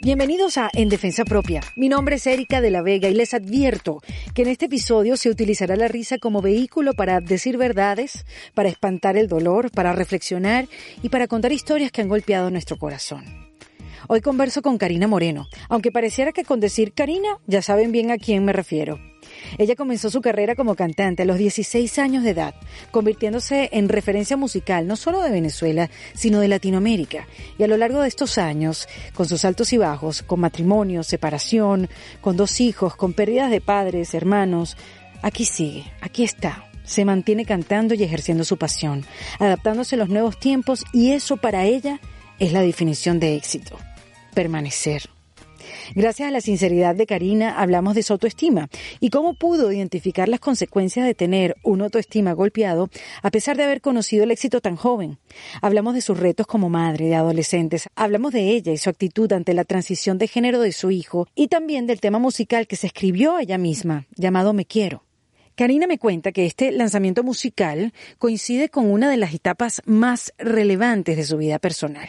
Bienvenidos a En Defensa Propia. Mi nombre es Erika de la Vega y les advierto que en este episodio se utilizará la risa como vehículo para decir verdades, para espantar el dolor, para reflexionar y para contar historias que han golpeado nuestro corazón. Hoy converso con Karina Moreno, aunque pareciera que con decir Karina ya saben bien a quién me refiero. Ella comenzó su carrera como cantante a los 16 años de edad, convirtiéndose en referencia musical no solo de Venezuela, sino de Latinoamérica. Y a lo largo de estos años, con sus altos y bajos, con matrimonio, separación, con dos hijos, con pérdidas de padres, hermanos, aquí sigue, aquí está. Se mantiene cantando y ejerciendo su pasión, adaptándose a los nuevos tiempos y eso para ella es la definición de éxito. Permanecer. Gracias a la sinceridad de Karina hablamos de su autoestima y cómo pudo identificar las consecuencias de tener una autoestima golpeado a pesar de haber conocido el éxito tan joven. Hablamos de sus retos como madre de adolescentes, hablamos de ella y su actitud ante la transición de género de su hijo y también del tema musical que se escribió ella misma, llamado Me Quiero. Karina me cuenta que este lanzamiento musical coincide con una de las etapas más relevantes de su vida personal.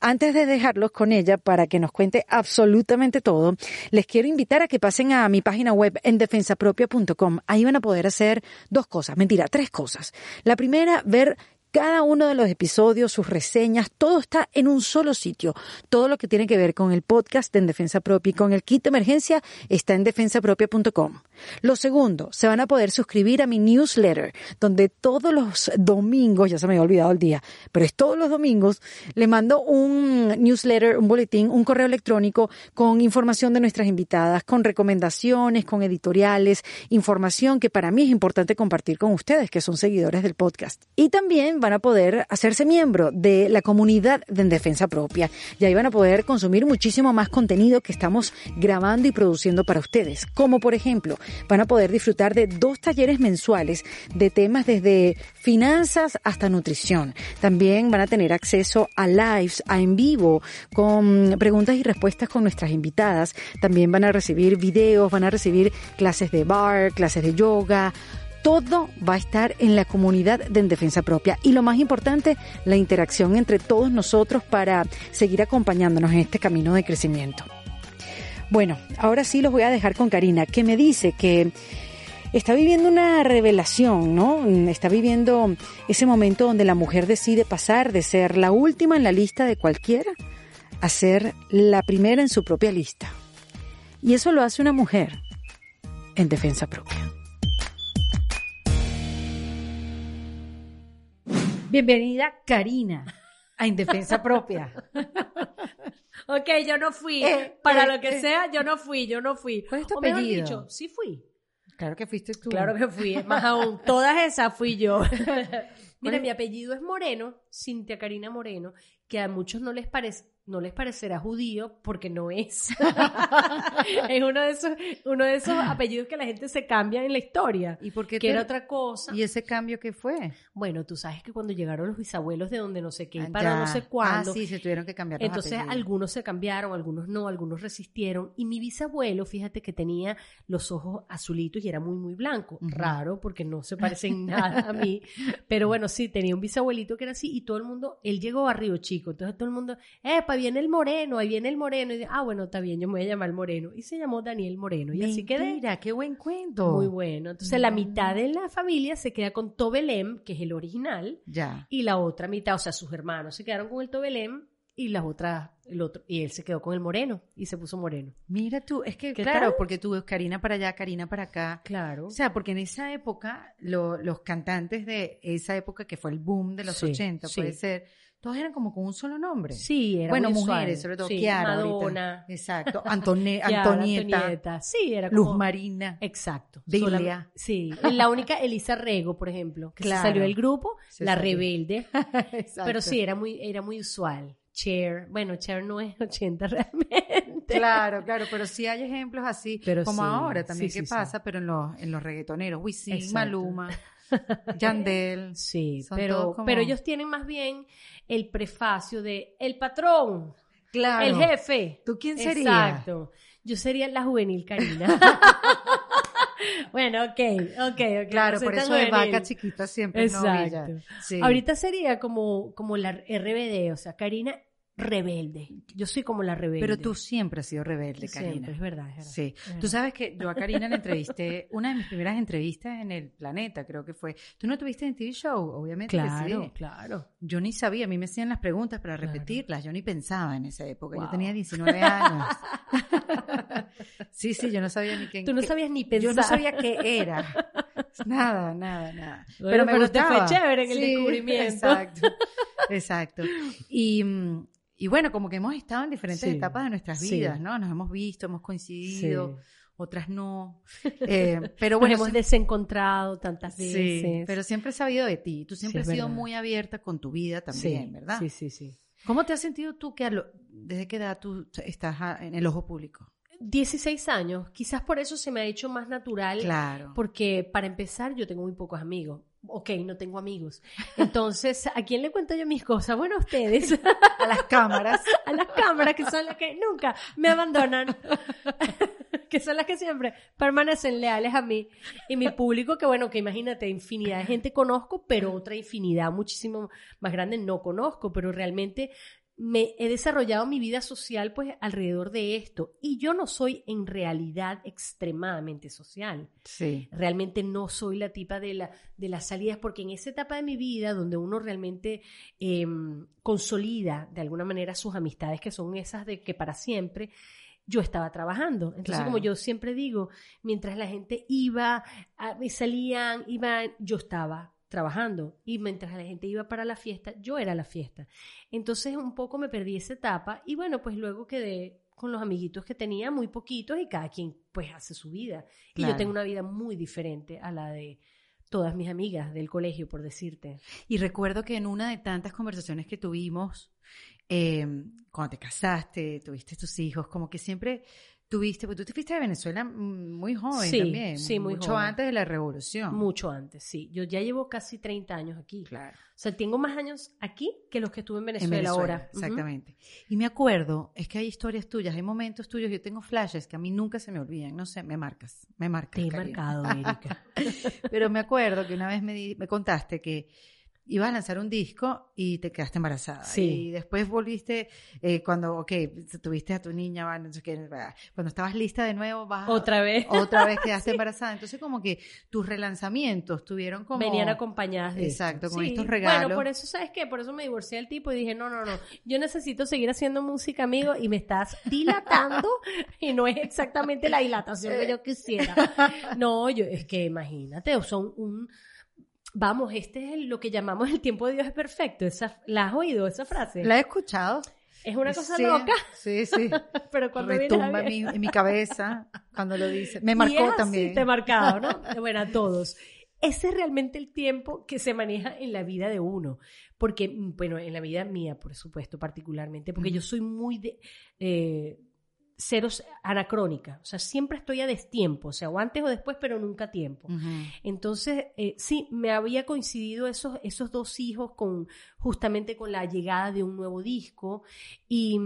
Antes de dejarlos con ella para que nos cuente absolutamente todo, les quiero invitar a que pasen a mi página web en defensapropia.com. Ahí van a poder hacer dos cosas, mentira, tres cosas. La primera, ver cada uno de los episodios, sus reseñas, todo está en un solo sitio. Todo lo que tiene que ver con el podcast En Defensa Propia y con el kit de emergencia está en defensapropia.com. Lo segundo, se van a poder suscribir a mi newsletter, donde todos los domingos, ya se me había olvidado el día, pero es todos los domingos, le mando un newsletter, un boletín, un correo electrónico con información de nuestras invitadas, con recomendaciones, con editoriales, información que para mí es importante compartir con ustedes, que son seguidores del podcast. Y también van a poder hacerse miembro de la comunidad de En Defensa Propia. Y ahí van a poder consumir muchísimo más contenido que estamos grabando y produciendo para ustedes. Como por ejemplo, van a poder disfrutar de dos talleres mensuales de temas desde finanzas hasta nutrición. También van a tener acceso a lives, a en vivo, con preguntas y respuestas con nuestras invitadas. También van a recibir videos, van a recibir clases de bar, clases de yoga, todo va a estar en la comunidad de En Defensa Propia. Y lo más importante, la interacción entre todos nosotros para seguir acompañándonos en este camino de crecimiento. Bueno, ahora sí los voy a dejar con Karina, que me dice que está viviendo una revelación, ¿no? Está viviendo ese momento donde la mujer decide pasar de ser la última en la lista de cualquiera a ser la primera en su propia lista. Y eso lo hace una mujer en defensa propia. Bienvenida, Karina, a Indefensa Propia. ok, yo no fui. Eh, Para eh, lo que eh. sea, yo no fui, yo no fui. ¿Cuál es tu O mejor apellido? dicho, sí fui. Claro que fuiste tú. Claro que fui. Más aún, todas esas fui yo. Mira, mi apellido es Moreno, Cintia Karina Moreno, que a muchos no les parece no les parecerá judío porque no es. es uno de esos uno de esos apellidos que la gente se cambia en la historia. ¿Y por qué que te- era otra cosa. ¿Y ese cambio qué fue? Bueno, tú sabes que cuando llegaron los bisabuelos de donde no sé qué, Ah, para ya. no sé cuándo, Ah, sí, se tuvieron que cambiar los entonces apellidos. algunos se cambiaron, algunos no, algunos resistieron. Y mi bisabuelo, fíjate que tenía los ojos azulitos y era muy, muy blanco. Raro, porque no se parecen nada a mí. Pero bueno, sí, tenía un bisabuelito que era así y todo el mundo, él llegó a Río Chico. Entonces todo el mundo, ¡epa, viene el moreno! Ahí viene el moreno. Y dice, ah, bueno, está bien, yo me voy a llamar moreno. Y se llamó Daniel Moreno. Y así quedé. Mira, qué buen cuento. Muy bueno. Entonces la mitad de la familia se queda con Tobelem, que es el original, Ya. y la otra mitad, o sea, sus hermanos se quedaron con el Tobelem y las otras, el otro, y él se quedó con el moreno y se puso moreno. Mira tú, es que ¿Qué claro, tal? porque tú ves Karina para allá, Karina para acá. Claro. O sea, porque en esa época, lo- los cantantes de esa época que fue el boom de los Sí, 80, sí. puede ser, todos eran como con un solo nombre. sí, era bueno, mujeres, sobre todo Sí, Kiara. ahorita. Madonna, Exacto. Antone- Kiara, Antonieta, Antonieta. Sí, era Luz como... Marina. Exacto. Delia. Sí. La única Elisa Rego, por ejemplo, que se Claro. salió del grupo, Se la salió. rebelde. Exacto. Pero sí, era muy, era muy usual. Cher. Bueno, Cher no es 80 realmente. Claro, claro, pero sí hay ejemplos así, Pero como sí, ahora también sí, que sí, pasa, pero en los, en los reggaetoneros, Wisin. Maluma, Yandel. Sí, Son pero, como- pero ellos tienen más bien el prefacio de el patrón, Claro. el jefe. ¿Tú quién serías? Exacto. Yo sería la juvenil Karina. bueno, ok, ok, ok. Claro, no por eso de juvenil. vaca chiquita siempre. Exacto. Sí. Ahorita sería como, como la RBD, o sea, Karina rebelde. Yo soy como la rebelde. Pero tú siempre has sido rebelde, Siempre, Karina. es verdad, es verdad. Sí, es tú sabes que yo a Karina la entrevisté, una de mis primeras entrevistas en el planeta, creo que fue. ¿Tú no tuviste en TV Show? Obviamente que Claro, sí. claro. Yo ni sabía, a mí me hacían las preguntas para Claro. repetirlas, yo ni pensaba en esa época, yo tenía 19 años. sí, sí, yo no sabía ni qué. Tú no sabías ni pensar. Yo no sabía qué era. Nada, nada, nada. Bueno, pero me pero te fue gustaba. chévere el Sí, descubrimiento. Exacto, exacto. Y, mm, y bueno, como que hemos estado en diferentes Sí, etapas de nuestras sí. vidas, ¿no? Nos hemos visto, hemos coincidido, Sí. otras no. Eh, pero Nos bueno, hemos sí- desencontrado tantas sí, veces. pero siempre he sabido de ti. Tú siempre has sido verdad. muy abierta con tu vida también, ¿verdad? Sí, sí, sí. ¿Cómo te has sentido tú que lo- desde qué edad tú estás en el ojo público? 16 años, quizás por eso se me ha hecho más natural, Claro. porque para empezar yo tengo muy pocos amigos. Ok, no tengo amigos. Entonces, ¿a quién le cuento yo mis cosas? Bueno, a ustedes, A las cámaras. a las cámaras, que son las que nunca me abandonan, que son las que siempre permanecen leales a mí. Y mi público, que bueno, que imagínate, infinidad de gente conozco, pero otra infinidad muchísimo más grande no conozco, pero realmente me he desarrollado mi vida social pues alrededor de esto y yo no soy en realidad extremadamente social. Sí. Realmente no soy la tipa de, la, de las salidas porque en esa etapa de mi vida donde uno realmente eh, consolida de alguna manera sus amistades que son esas de que para siempre, yo estaba trabajando. Entonces, Claro. como yo siempre digo, mientras la gente iba, a- me salían, iban, yo estaba trabajando y mientras la gente iba para la fiesta, yo era la fiesta. Entonces un poco me perdí esa etapa y bueno, pues luego quedé con los amiguitos que tenía, muy poquitos y cada quien pues hace su vida. Y yo tengo una vida muy diferente a la de todas mis amigas del colegio, por decirte. Y recuerdo que en una de tantas conversaciones que tuvimos, eh, cuando te casaste, tuviste tus hijos, como que siempre tuviste, porque tú te fuiste de Venezuela muy joven Sí, también, sí, muy mucho joven. antes de la revolución. Mucho antes, sí. Yo ya llevo casi 30 años aquí. Claro. O sea, tengo más años aquí que los que estuve en En Venezuela, ahora. Exactamente. Y me acuerdo, es que hay historias tuyas, hay momentos tuyos, yo tengo flashes que a mí nunca se me olvidan, no sé, me marcas, me marcas. Te he Karina. marcado, Erika. Pero me acuerdo que una vez me, di- me contaste que ibas a lanzar un disco y te quedaste embarazada. Sí. Y después volviste, eh, cuando, ok, tuviste a tu niña, va, no sé qué, va, cuando estabas lista de nuevo, vas Otra vez. otra vez quedaste embarazada. Entonces como que tus relanzamientos tuvieron como... Venían acompañadas de Exacto, esto. con Sí. estos regalos. Bueno, por eso, ¿sabes qué? Por eso me divorcié del tipo y dije, no, no, no, yo necesito seguir haciendo música, amigo, y me estás dilatando y no es exactamente la dilatación que yo quisiera. No, yo, es que imagínate, sea, un... Vamos, este es el- lo que llamamos el tiempo de Dios es perfecto. Esa, ¿La has oído esa frase? ¿La he escuchado? Es una cosa Sí, loca, Sí, sí. pero cuando Retumba en mi, en mi cabeza cuando lo dice. Me Y marcó es también. Te he marcado, ¿no? Bueno, a todos. Ese es realmente el tiempo que se maneja en la vida de uno. Porque, mm, bueno, en la vida mía, por supuesto, particularmente, porque yo soy muy de. eh, ceros anacrónica. O sea, siempre estoy a destiempo. O sea, o antes o después, pero nunca a tiempo. Entonces, eh, sí, me había coincidido esos, esos dos hijos con justamente con la llegada de un nuevo disco y,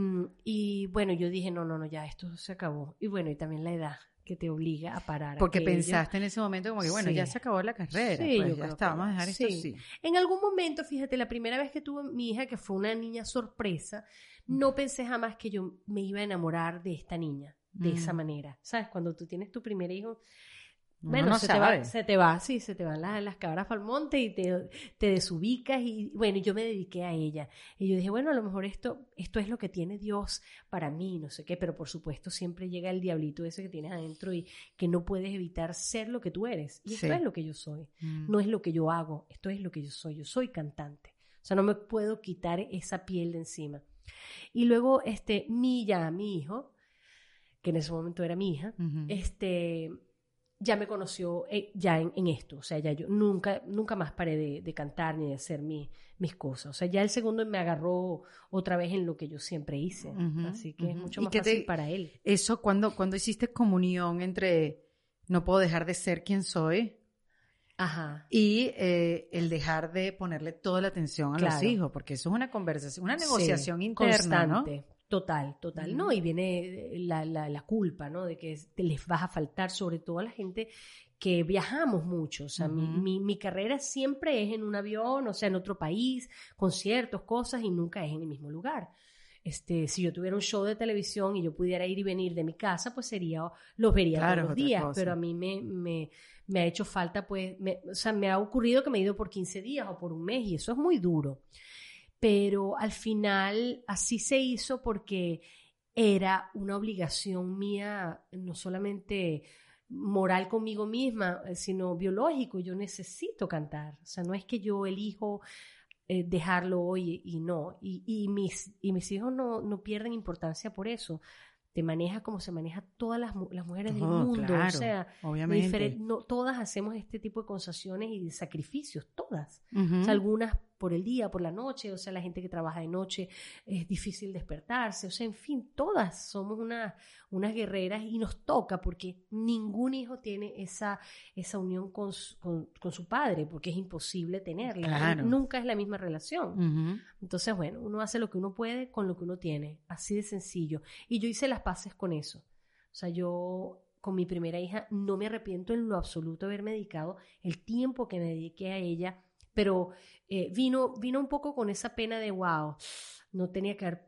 y bueno, yo dije, no, no, no, ya esto se acabó. Y bueno, y también la edad que te obliga a parar. Porque aquello. pensaste en ese momento como que, bueno, Sí. ya se acabó la carrera. Sí, pues yo ya está, vamos a dejar esto sí. así. En algún momento, fíjate, la primera vez que tuve mi hija, que fue una niña sorpresa, no pensé jamás que yo me iba a enamorar de esta niña de esa Mm. manera. ¿Sabes? Cuando tú tienes tu primer hijo, bueno, no se, te va, se te va, sí, se te van las, las cabras al monte y te, te desubicas y bueno, yo me dediqué a ella. Y yo dije, bueno, a lo mejor esto, esto es lo que tiene Dios para mí, no sé qué, pero por supuesto siempre llega el diablito ese que tienes adentro y que no puedes evitar ser lo que tú eres. Y esto es lo que yo soy. Mm. No es lo que yo hago, esto es lo que yo soy. Yo soy cantante. O sea, no me puedo quitar esa piel de encima. Y luego, este, mi ya, mi hijo, que en ese momento era mi hija, este, ya me conoció eh, ya en, en esto. O sea, ya yo nunca, nunca más paré de, de cantar ni de hacer mi- mis cosas. O sea, ya el segundo me agarró otra vez en lo que yo siempre hice. Así que es mucho ¿Y más te- fácil para él. Eso, cuando, cuando hiciste comunión entre no puedo dejar de ser quien soy Ajá. y eh, el dejar de ponerle toda la atención a los hijos, porque eso es una conversación, una Sí, negociación interna, ¿no? constante. Total, total. No, y viene la, la, la culpa, ¿no? De que te les vas a faltar, sobre todo a la gente que viajamos mucho. O sea, mi, mi, mi carrera siempre es en un avión, o sea, en otro país, conciertos, cosas, y nunca es en el mismo lugar. Este, si yo tuviera un show de televisión y yo pudiera ir y venir de mi casa, pues sería, los vería Claro, todos los días, cosa. pero a mí me, me, me ha hecho falta, pues, me- o sea, me ha ocurrido que me he ido por 15 días o por un mes y eso es muy duro. Pero al final así se hizo porque era una obligación mía, no solamente moral conmigo misma, eh, sino biológico. Yo necesito cantar. O sea, no es que yo elijo eh, dejarlo hoy y no. Y, y mis, y mis hijos no, no pierden importancia por eso. Te maneja como se maneja todas las, las mujeres del mundo. Oh, claro, o sea, obviamente. no, todas hacemos este tipo de concesiones y de sacrificios, todas. O sea, algunas por el día, por la noche, o sea, la gente que trabaja de noche es difícil despertarse, o sea, en fin, todas somos unas, unas guerreras y nos toca porque ningún hijo tiene esa, esa unión con su, con, con su padre, porque es imposible tenerla. Claro. Nunca es la misma relación. Entonces, bueno, uno hace lo que uno puede con lo que uno tiene, así de sencillo. Y yo hice las paces con eso. O sea, yo con mi primera hija no me arrepiento en lo absoluto de haberme dedicado el tiempo que me dediqué a ella, pero eh, vino, vino un poco con esa pena de, wow, no tenía que haber,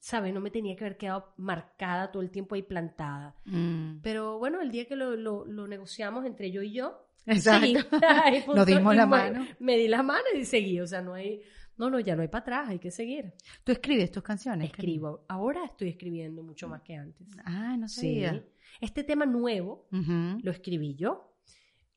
¿sabes? No me tenía que haber quedado marcada todo el tiempo ahí plantada. Mm. Pero bueno, el día que lo, lo, lo negociamos entre yo y yo, Exacto. punto. Nos dimos la mano. Me di las manos y seguí. O sea, no hay, no, no, ya no hay para atrás, hay que seguir. ¿Tú escribes tus canciones? Escribo. Ahora estoy escribiendo mucho más que antes. Ah, no Sí. sabía. Este tema nuevo Ujú. lo escribí yo.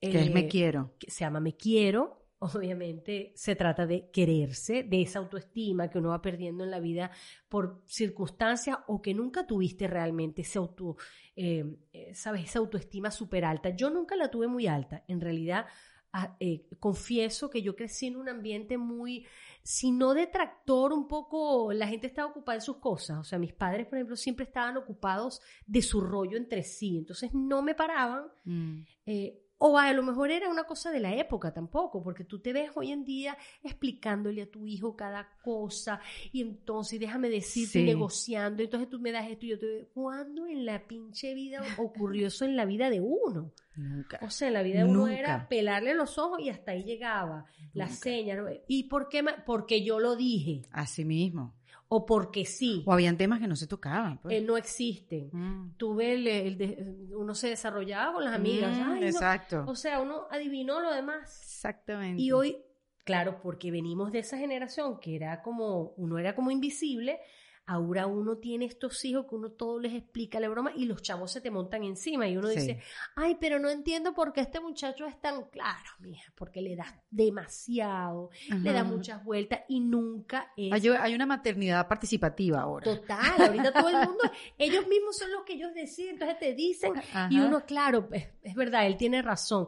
Que es Me Eh, Quiero. que se llama Me Quiero. Obviamente se trata de quererse, de esa autoestima que uno va perdiendo en la vida por circunstancias o que nunca tuviste realmente, ese auto, eh, eh, ¿sabes? Esa autoestima súper alta. Yo nunca la tuve muy alta. En realidad, ah, eh, confieso que yo crecí en un ambiente muy, si no detractor, un poco, la gente estaba ocupada en sus cosas. O sea, mis padres, por ejemplo, siempre estaban ocupados de su rollo entre sí. Entonces no me paraban Mm. eh, o a lo mejor era una cosa de la época tampoco, porque tú te ves hoy en día explicándole a tu hijo cada cosa y entonces déjame decirte Sí. negociando, entonces tú me das esto y yo te doy. ¿Cuándo en la pinche vida ocurrió eso en la vida de uno? Nunca. O sea, en la vida de uno Nunca. era pelarle los ojos y hasta ahí llegaba. La seña. ¿no? ¿Y por qué? Porque yo lo dije. Así mismo. O porque sí. O habían temas que no se tocaban. pues. eh, no existen. Mm. Tuve el, el de- uno se desarrollaba con las amigas. Mm, Ay, no. Exacto. O sea, uno adivinó lo demás. Exactamente. Y hoy, claro, porque venimos de esa generación que era como, uno era como invisible, ahora uno tiene estos hijos que uno todo les explica la broma y los chavos se te montan encima y uno Sí. dice, ay, pero no entiendo por qué este muchacho es tan claro, mija, porque le das demasiado, le da muchas vueltas y nunca es Hay, hay una maternidad participativa ahora. total. Ahorita todo el mundo, ellos mismos son los que ellos deciden, entonces te dicen y uno, claro, es, es verdad, él tiene razón.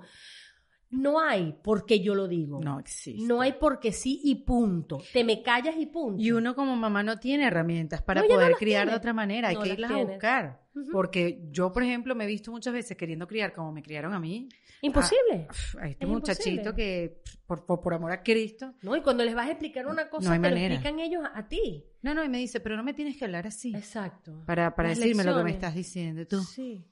No hay porque yo lo digo. No existe. No hay porque sí y punto. Te me callas y punto. Y uno como mamá no tiene herramientas para No, ya no poder criar de otra manera. Hay No que las irlas a buscar. Porque yo, por ejemplo, me he visto muchas veces queriendo criar como me criaron a mí. Imposible. Pf, A este Es muchachito imposible. que, por, por, por amor a Cristo. ¿No? Y cuando les vas a explicar una cosa, No hay te lo explican ellos a, a ti. No, no, y me dice, pero no me tienes que hablar así. Exacto. Para, para Las decirme lo que me estás diciendo. Tú, Sí.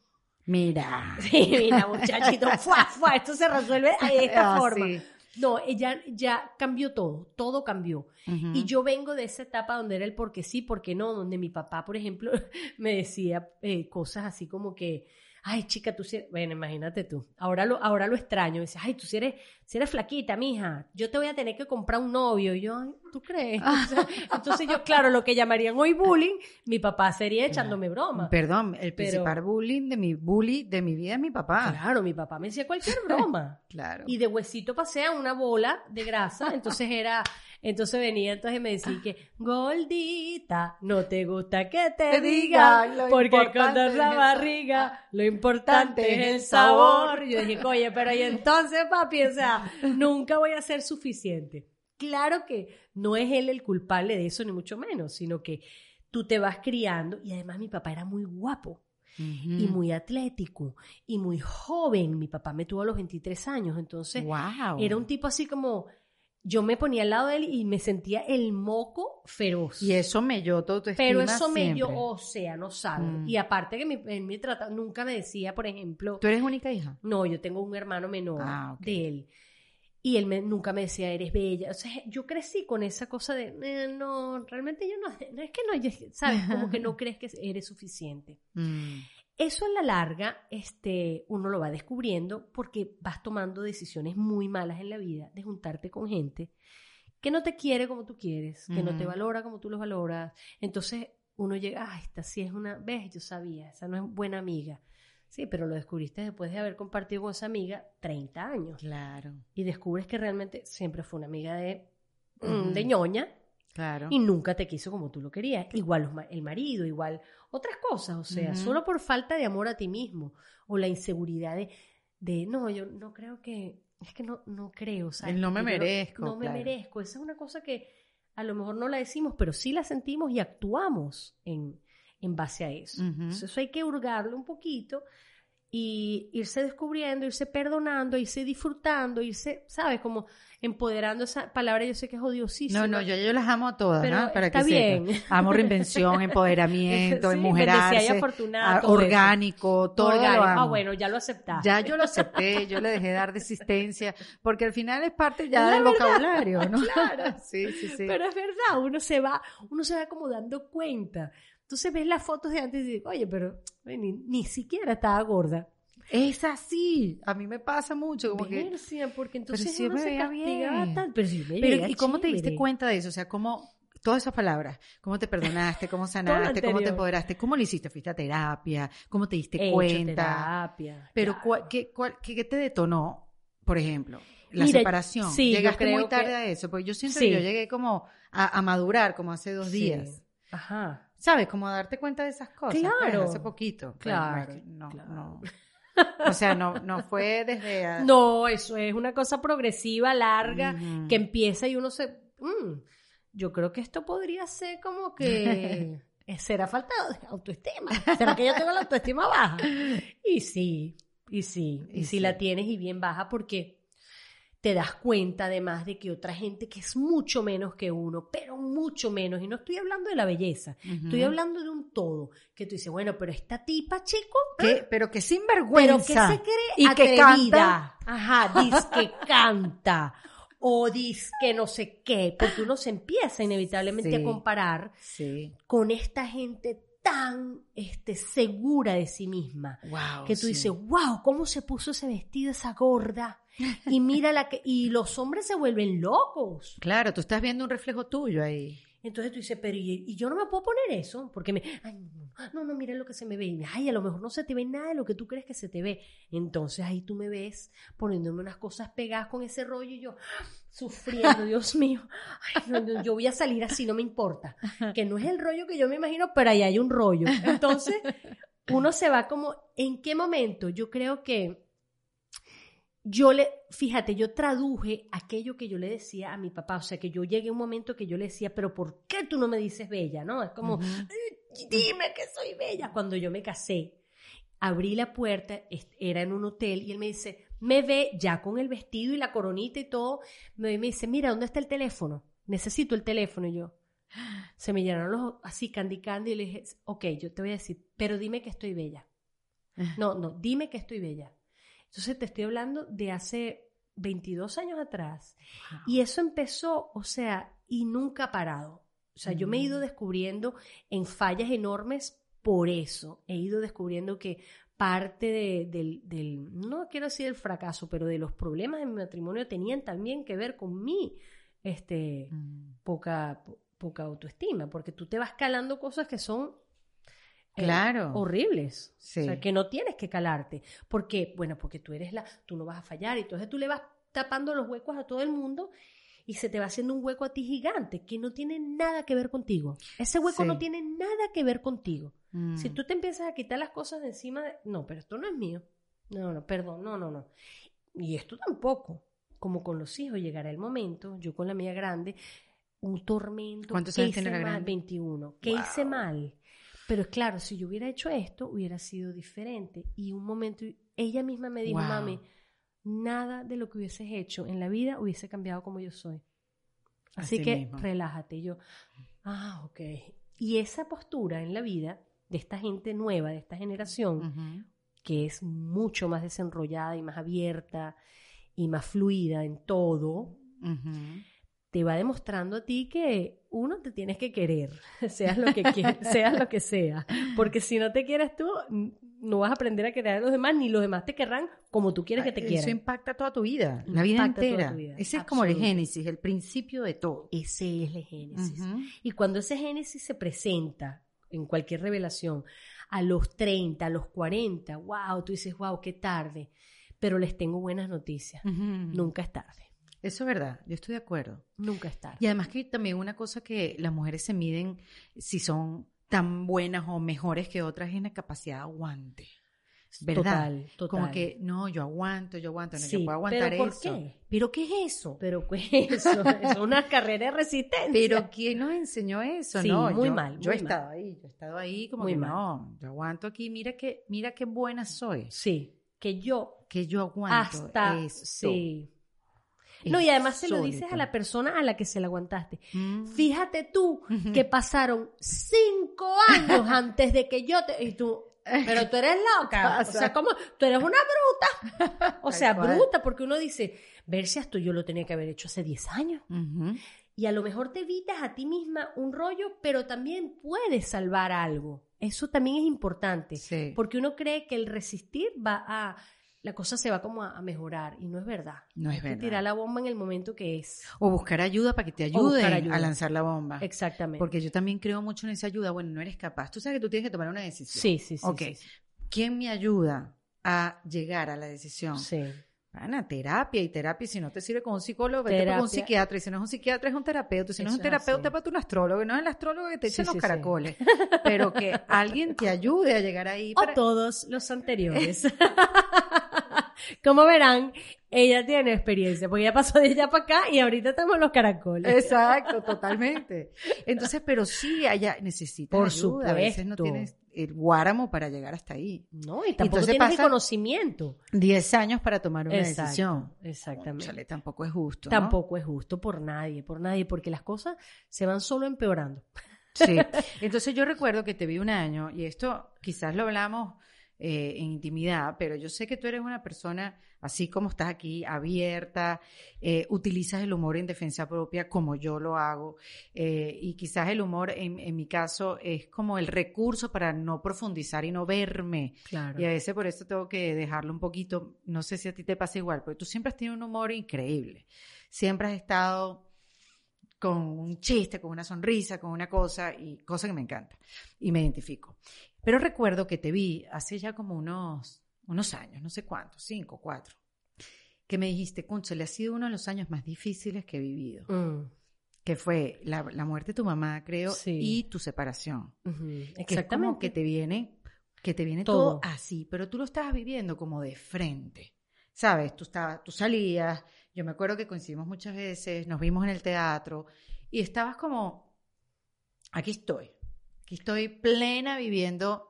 Mira. Sí, mira, muchachito, fuá, fuá, esto se resuelve de esta Ah, forma. sí. No, ella ya cambió todo, todo cambió. Y yo vengo de esa etapa donde era el porque sí, porque no, donde mi papá, por ejemplo, me decía eh, cosas así como que, ay, chica, tú sí eres-". bueno, imagínate tú, ahora lo, ahora lo extraño, me dice, ay, tú si eres, eres flaquita, mija, yo te voy a tener que comprar un novio, y yo, ay, ¿tú crees? O sea, entonces yo, claro, lo que llamarían hoy bullying, mi papá sería echándome broma. Perdón, el Pero- principal bullying de mi bully de mi vida es mi papá. Claro, mi papá me decía cualquier broma. Claro. Y de huesito pasea una bola de grasa, entonces era, Entonces venía entonces y me decía que, Goldita, no te gusta que te, Te diga, porque cuando es la barriga, lo importante es el sabor. Yo dije, oye, pero y entonces, papi, o sea, nunca voy a ser suficiente. Claro que no es él el culpable de eso, ni mucho menos, sino que tú te vas criando y además mi papá era muy guapo y muy atlético y muy joven. Mi papá me tuvo a los 23 años, entonces wow. era un tipo así como yo me ponía al lado de él y me sentía el moco feroz. Y eso melló todo tu Pero eso me dio, o sea, no sabe. Mm. Y aparte que mi, en mi trata, nunca me decía, por ejemplo, ¿Tú eres única hija? no, yo tengo un hermano menor Ah, de él. Y él me- nunca me decía, eres bella. O sea, yo crecí con esa cosa de, "Eh, no, realmente yo no, no es que no, yo- ¿sabes? Como que no crees que eres suficiente. Mm. Eso a la larga, este, uno lo va descubriendo porque vas tomando decisiones muy malas en la vida de juntarte con gente que no te quiere como tú quieres, que no te valora como tú los valoras. Entonces uno llega, ah, esta sí es una, ves, yo sabía, esa no es buena amiga. Sí, pero lo descubriste después de haber compartido con esa amiga 30 años Claro, y descubres que realmente siempre fue una amiga de, de ñoña claro. y nunca te quiso como tú lo querías. Igual los el marido, igual otras cosas, o sea, solo por falta de amor a ti mismo o la inseguridad de, de no, yo no creo que, es que no, no creo, ¿sabes? El no me yo merezco, No, me claro. merezco, esa es una cosa que a lo mejor no la decimos, pero sí la sentimos y actuamos en, en base a eso. Entonces eso hay que hurgarlo un poquito y irse descubriendo, irse perdonando, irse disfrutando, irse, ¿sabes? Como empoderando esa palabra, yo sé que es odiosísima. No, no, yo, yo las amo a todas, Pero ¿no? Para está que bien. Amo reinvención, empoderamiento, Sí, y afortunada, ah, eso. orgánico, todo Orgánico. lo amo. Ah, bueno, ya lo aceptaste. Ya yo lo acepté, yo le dejé de dar resistencia, porque al final es parte ya La del verdad, vocabulario, ¿no? claro. Sí, sí, sí. Pero es verdad, uno se va, uno se va como dando cuenta. Entonces ves las fotos de antes y dices, oye, pero ni, ni siquiera estaba gorda. Es así, a mí me pasa mucho, como que... Porque entonces uno me se castigaba bien. Pero, sí me Pero, ¿y cómo te diste cuenta de eso? O sea, ¿cómo, todas esas palabras, cómo te perdonaste, cómo sanaste, cómo te empoderaste, cómo lo hiciste? ¿Fuiste a terapia? ¿Cómo te diste He cuenta? terapia, Pero, claro. ¿cuál- qué, cuál- qué- te detonó, por ejemplo? La Mira, separación. sí, Llegaste muy tarde que- a eso, porque yo siento Sí. que yo llegué como a, a madurar, como hace dos Sí. días. Ajá. ¿Sabes? Como a darte cuenta de esas cosas. pues, Claro. hace poquito. Pero Claro, no, no, claro. no. O sea, no, no fue desde... a- No, eso es una cosa progresiva, larga, que empieza y uno se... mm, yo creo que esto podría ser como que... ¿Será falta de autoestima? ¿Será que yo tengo la autoestima baja? Y sí, y sí, y, Y si sí. la tienes y bien baja porque te das cuenta además de que otra gente que es mucho menos que uno, pero mucho menos, y no estoy hablando de la belleza, estoy hablando de un todo, que tú dices, bueno, pero esta tipa, chico, Que- pero que pero sinvergüenza. que se cree y que atrevida. Ajá, dice que canta o dice que no sé qué, porque uno se empieza inevitablemente Sí. a comparar Sí. con esta gente tan este, segura de sí misma. Wow. Que tú sí. dices, wow, ¿cómo se puso ese vestido esa gorda? Y mira la que... Y los hombres se vuelven locos. Claro, tú estás viendo un reflejo tuyo ahí. Entonces tú dices, pero ¿y, y yo no me puedo poner eso? Porque me, ay, no, no, mira lo que se me ve. Y, ay, a lo mejor no se te ve nada de lo que tú crees que se te ve. Entonces ahí tú me ves poniéndome unas cosas pegadas con ese rollo y yo sufriendo, Dios mío. Ay, no, no, yo voy a salir así, no me importa. Que no es el rollo que yo me imagino, pero ahí hay un rollo. Entonces uno se va como, ¿en qué momento? Yo creo que yo le, fíjate, yo traduje aquello que yo le decía a mi papá, o sea, que yo llegué a un momento que yo le decía, pero ¿por qué tú no me dices bella? ¿No? Es como. "Eh, dime que soy bella. Cuando yo me casé, abrí la puerta, era en un hotel, y él me dice, me ve ya con el vestido y la coronita y todo, me, me dice, mira, ¿dónde está el teléfono? Necesito el teléfono. Y yo, se me llenaron los ojos así, candy candy, y le dije, ok, yo te voy a decir, pero dime que estoy bella. No, no, dime que estoy bella. Entonces te estoy hablando de hace 22 años atrás. Y eso empezó, o sea, y nunca ha parado. O sea, yo me he ido Mm. descubriendo en fallas enormes por eso. He ido descubriendo que parte de- del, del- no quiero decir el fracaso, pero de los problemas de mi matrimonio tenían también que ver con mi este, Mm. poca, po- poca autoestima, porque tú te vas calando cosas que son Claro. horribles. Sí. O sea, que no tienes que calarte. ¿Por qué? Bueno, porque tú eres la, tú no vas a fallar y entonces tú le vas tapando los huecos a todo el mundo y se te va haciendo un hueco a ti gigante que no tiene nada que ver contigo. Ese hueco Sí. no tiene nada que ver contigo. Mm. Si tú te empiezas a quitar las cosas de encima, de, no, pero esto no es mío. No, no, perdón, no, no, no. Y esto tampoco. Como con los hijos, llegará el momento, yo con la mía grande, un tormento. ¿Cuántos ¿Qué años tiene la grande? 21. ¿Qué hice mal? Pero claro, si yo hubiera hecho esto, hubiera sido diferente. Y un momento, ella misma me dijo, Wow. mami, nada de lo que hubieses hecho en la vida hubiese cambiado como yo soy. Así, Así que mismo. relájate. Y yo, ah, ok. Y esa postura en la vida de esta gente nueva, de esta generación, que es mucho más desenrollada y más abierta y más fluida en todo. Te va demostrando a ti que uno te tienes que querer, seas lo que quieras, seas lo que sea, porque si no te quieres tú, no vas a aprender a querer a los demás, ni los demás te querrán como tú quieres que te Eso quieran. impacta toda tu vida, la vida Impacta toda entera. tu vida, Ese es como el génesis, el principio de todo. Ese es el génesis. Y cuando ese génesis se presenta en cualquier revelación a los 30, a los 40, wow, tú dices, wow, qué tarde. Pero les tengo buenas noticias. Nunca es tarde. Eso es verdad, yo estoy de acuerdo. Nunca es tarde. Y además que también una cosa que las mujeres se miden si son tan buenas o mejores que otras es en la capacidad de aguante. ¿Verdad? Total, total. Como que, no, yo aguanto, yo aguanto, no, Sí, yo puedo aguantar ¿pero por eso. qué? ¿Pero qué es eso? Pero pues eso es una carrera de resistencia. Pero ¿quién nos enseñó eso? Sí, no, muy yo, mal, Yo he mal. estado ahí, yo he estado ahí como Muy que mal. no, yo aguanto aquí, mira que, mira qué buena soy, Sí, que yo que yo aguanto hasta... esto, Sí. No, y además se lo es dices a la persona a la que se la aguantaste. Mm. Fíjate tú que pasaron cinco años antes de que yo te... Y tú, pero tú eres loca. O sea, ¿cómo? Tú eres una bruta. O sea, bruta, porque uno dice, ver si esto yo lo tenía que haber hecho hace 10 años. Y a lo mejor te evitas a ti misma un rollo, pero también puedes salvar algo. Eso también es importante. Sí. Porque uno cree que el resistir va a... La cosa se va como a, a mejorar y no es verdad. No es verdad. tirar la bomba en el momento que es. O buscar ayuda para que te ayuda. a lanzar la bomba. Exactamente. Porque yo también creo mucho en esa ayuda. Bueno, no eres capaz. Tú sabes que tú tienes que tomar una decisión. Sí, sí, sí. Ok. sí, sí. ¿Quién me ayuda a llegar a la decisión? Sí. Ana, terapia y terapia. Si no te sirve con un psicólogo, vete con un psiquiatra. Y si no es un psiquiatra, es un terapeuta. Y si no es un Eso es terapeuta, para un astrólogo. Y no es el astrólogo que te Sí, echen los sí, sí. caracoles. Pero que alguien te ayude a llegar ahí. Para... O todos los anteriores. Como verán, ella tiene experiencia, porque ella pasó de allá para acá y ahorita estamos en los caracoles. Exacto, totalmente. Entonces, pero sí, allá necesitas Por ayuda. A veces no supuesto. tienes el guáramo para llegar hasta ahí. No, y tampoco entonces tienes el conocimiento. Diez años para tomar una Exacto, decisión. Exactamente. Cónchale, tampoco es justo. ¿no? Tampoco es justo por nadie, por nadie, porque las cosas se van solo empeorando. Sí. Entonces yo recuerdo que te vi un año, y esto quizás lo hablamos eh, en intimidad, pero yo sé que tú eres una persona, así como estás aquí, abierta, eh, utilizas el humor en defensa propia como yo lo hago, eh, y quizás el humor en, en mi caso es como el recurso para no profundizar y no verme. Claro. Y a veces por eso tengo que dejarlo un poquito, no sé si a ti te pasa igual, porque tú siempre has tenido un humor increíble, siempre has estado con un chiste, con una sonrisa, con una cosa, y cosa que me encanta, y me identifico. Pero recuerdo que te vi hace ya como unos, unos años, no sé cuántos, cinco, cuatro, que me dijiste, le ha sido uno de los años más difíciles que he vivido, Mm, que fue la, la muerte de tu mamá, creo, Sí. y tu separación. ujú, Que es como Exactamente. que te viene, que te viene todo. Todo. así, pero tú lo estabas viviendo como de frente. ¿Sabes? Tú, estabas, tú salías, yo me acuerdo que coincidimos muchas veces, nos vimos en el teatro y estabas como, aquí estoy, aquí estoy plena viviendo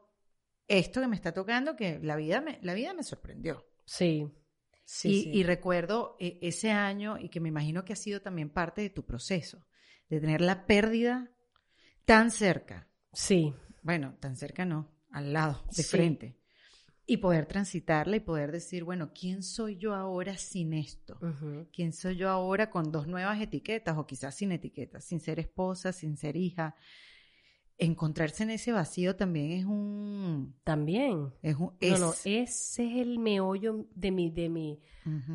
esto que me está tocando, que la vida me, la vida me sorprendió. Sí. Sí, y, sí. y recuerdo eh, ese año y que me imagino que ha sido también parte de tu proceso, de tener la pérdida tan cerca. sí. Bueno, tan cerca no, al lado, de Sí. frente. Y poder transitarla y poder decir, bueno, ¿quién soy yo ahora sin esto? ¿Quién soy yo ahora con dos nuevas etiquetas o quizás sin etiquetas, sin ser esposa, sin ser hija? Encontrarse en ese vacío también es un... También. Es un No, es, no, ese es el meollo de mi, de mi,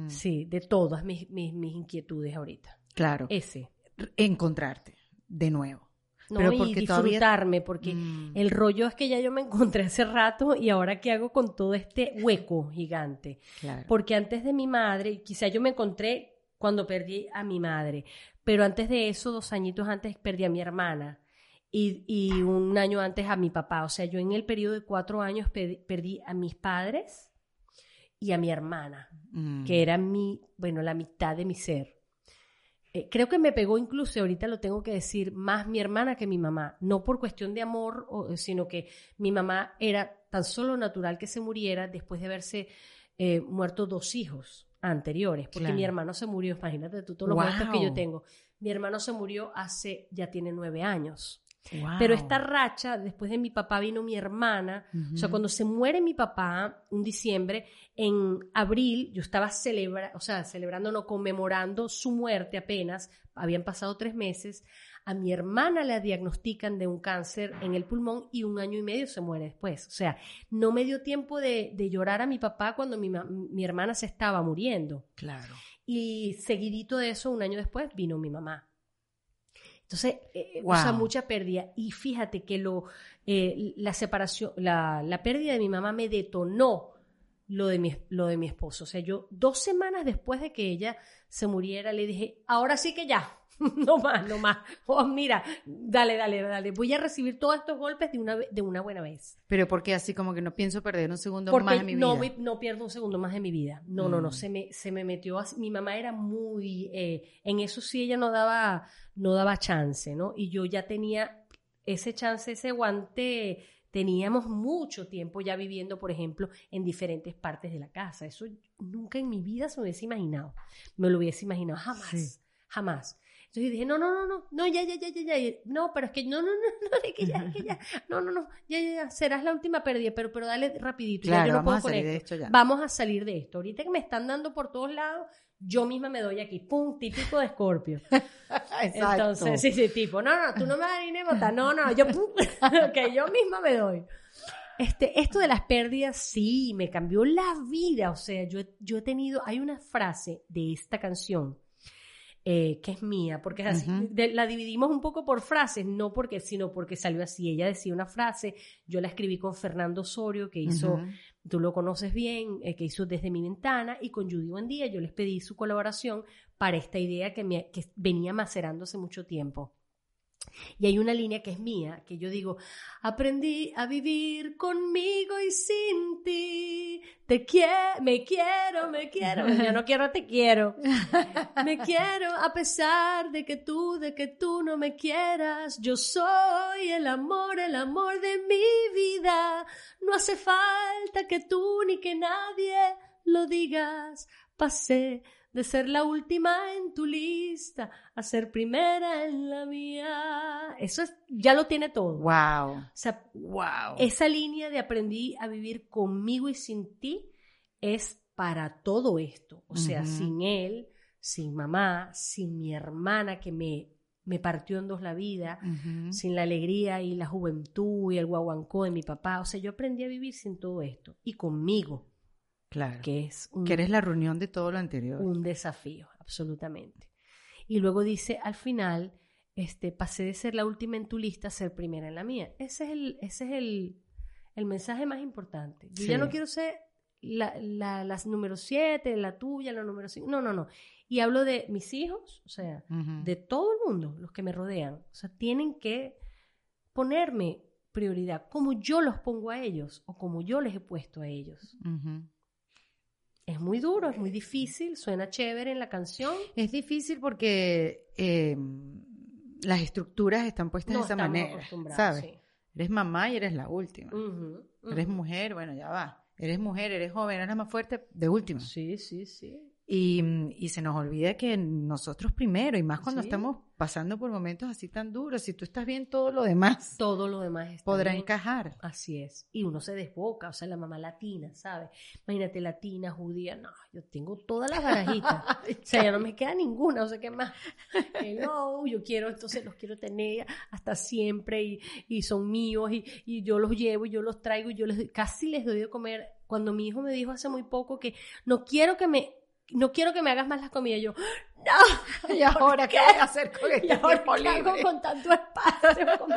sí, de todas mis, mis, mis inquietudes ahorita. Claro, Ese. encontrarte de nuevo. No, Pero y porque todavía- disfrutarme, porque Mm, el rollo es que ya yo me encontré hace rato y ahora qué hago con todo este hueco gigante. claro. Porque antes de mi madre, quizá yo me encontré cuando perdí a mi madre, Pero antes de eso, dos añitos antes, perdí a mi hermana. Y, y un año antes a mi papá. O sea, yo en el periodo de cuatro años perdí, perdí a mis padres y a mi hermana, Mm. que era mi, bueno, la mitad de mi ser. Eh, creo que me pegó incluso, ahorita lo tengo que decir, más mi hermana que mi mamá. No por cuestión de amor, o- sino que mi mamá era tan solo natural que se muriera después de haberse eh, muerto dos hijos anteriores, porque Claro. mi hermano se murió, imagínate tú todos los Wow. muertos que yo tengo. Mi hermano se murió hace, ya tiene nueve años. Wow. Pero esta racha, después de mi papá vino mi hermana. O sea, cuando se muere mi papá, un diciembre, en abril, yo estaba celebra o sea, celebrando, no conmemorando su muerte apenas. Habían pasado tres meses. A mi hermana la diagnostican de un cáncer en el pulmón y un año y medio se muere después. O sea, no me dio tiempo de, de llorar a mi papá cuando mi hermana se estaba muriendo. Claro. Y seguidito de eso, un año después, vino mi mamá. Entonces, eh, o sea, Wow. mucha pérdida. Y fíjate que lo, eh, la separación, la, la pérdida de mi mamá me detonó lo de, mi, lo de mi esposo. O sea, yo dos semanas después de que ella se muriera, le dije, ahora sí que ya, no más, no más. Oh, mira, dale, dale, dale. Voy a recibir todos estos golpes de una, de una buena vez. Pero porque así como que no pienso perder un segundo Porque más en mi vida. no, no pierdo un segundo más de mi vida. No, no, no. Mm. Se me, se me metió así. Mi mamá era muy. eh, en eso sí ella no daba, no daba chance, ¿no? Y yo ya tenía ese chance, ese guante. Teníamos mucho tiempo ya viviendo, por ejemplo, en diferentes partes de la casa. Eso nunca en mi vida se me hubiese imaginado. Me lo hubiese imaginado jamás. Sí. Jamás. Entonces yo dije, no, no, no, no, no, ya, ya, ya, ya, ya. No, pero es que no, no, no, no, es que ya, es que ya. No, no, no, ya, ya, ya. Serás la última pérdida, pero, pero dale rapidito. ya Claro, yo no vamos puedo a con salir de esto. ya. Vamos a salir de esto. Ahorita que me están dando por todos lados, yo misma me doy aquí. Pum, típico de Escorpio. Exacto. Entonces, sí, sí, tipo, no, no, tú no me das ni nota. No, no, yo, pum, que yo misma me doy. Este, esto de las pérdidas, sí, me cambió la vida. O sea, yo, yo he tenido, hay una frase de esta canción eh, que es mía, porque es así, de- la dividimos un poco por frases, no porque, sino porque salió así. Ella decía una frase, yo la escribí con Fernando Osorio, que hizo tú lo conoces bien, eh, que hizo Desde mi ventana, y con Judy Buendía yo les pedí su colaboración para esta idea que, me, que venía macerando hace mucho tiempo. Y hay una línea que es mía, que yo digo, aprendí a vivir conmigo y sin ti. Te quiero, me quiero, me quiero. Yo no quiero, te quiero. Me quiero a pesar de que tú, de que tú no me quieras. Yo soy el amor, el amor de mi vida. No hace falta que tú ni que nadie lo digas. Pasé de ser la última en tu lista a ser primera en la mía. Eso es, ya lo tiene todo. Wow. O sea, Wow. esa línea de aprendí a vivir conmigo y sin ti es para todo esto. O sea, sin él, sin mamá, sin mi hermana que me, me partió en dos la vida, sin la alegría y la juventud y el guaguancó de mi papá. O sea, yo aprendí a vivir sin todo esto y conmigo, Claro. que es un, Que eres la reunión de todo lo anterior. un desafío, absolutamente. Y luego dice, al final, este, pasé de ser la última en tu lista a ser primera en la mía. Ese es el, ese es el, el mensaje más importante. Yo ya no quiero ser la, la, las número 7, la tuya, la número 5. No, no, no. Y hablo de mis hijos, o sea, de todo el mundo, los que me rodean. O sea, tienen que ponerme prioridad, como yo los pongo a ellos o como yo les he puesto a ellos. Ujú. Es muy duro, es muy difícil, suena chévere en la canción. Es difícil porque eh, las estructuras están puestas No de esa manera, ¿sabes? sí. Eres mamá y eres la última. Eres mujer, bueno, ya va. Eres mujer, eres joven, eres la más fuerte, de última. Sí, sí, sí. Y, y se nos olvida que nosotros primero, y más cuando Sí. estamos pasando por momentos así tan duros, si tú estás bien, todo lo demás Todo lo demás está podrá bien. encajar. Así es. Y uno se desboca, o sea, la mamá latina, ¿sabes? Imagínate, latina, judía, no, yo tengo todas las barajitas. o sea, ya no me queda ninguna, o sea, ¿qué más? Hello, yo quiero, entonces los quiero tener hasta siempre y, y son míos y, y yo los llevo y yo los traigo y yo les casi les doy de comer. Cuando mi hijo me dijo hace muy poco que no quiero que me, no quiero que me hagas más las comidas, yo, no, ¿Y ahora qué voy a hacer con ¿Y este ahora tiempo qué hago con tanto espacio? Con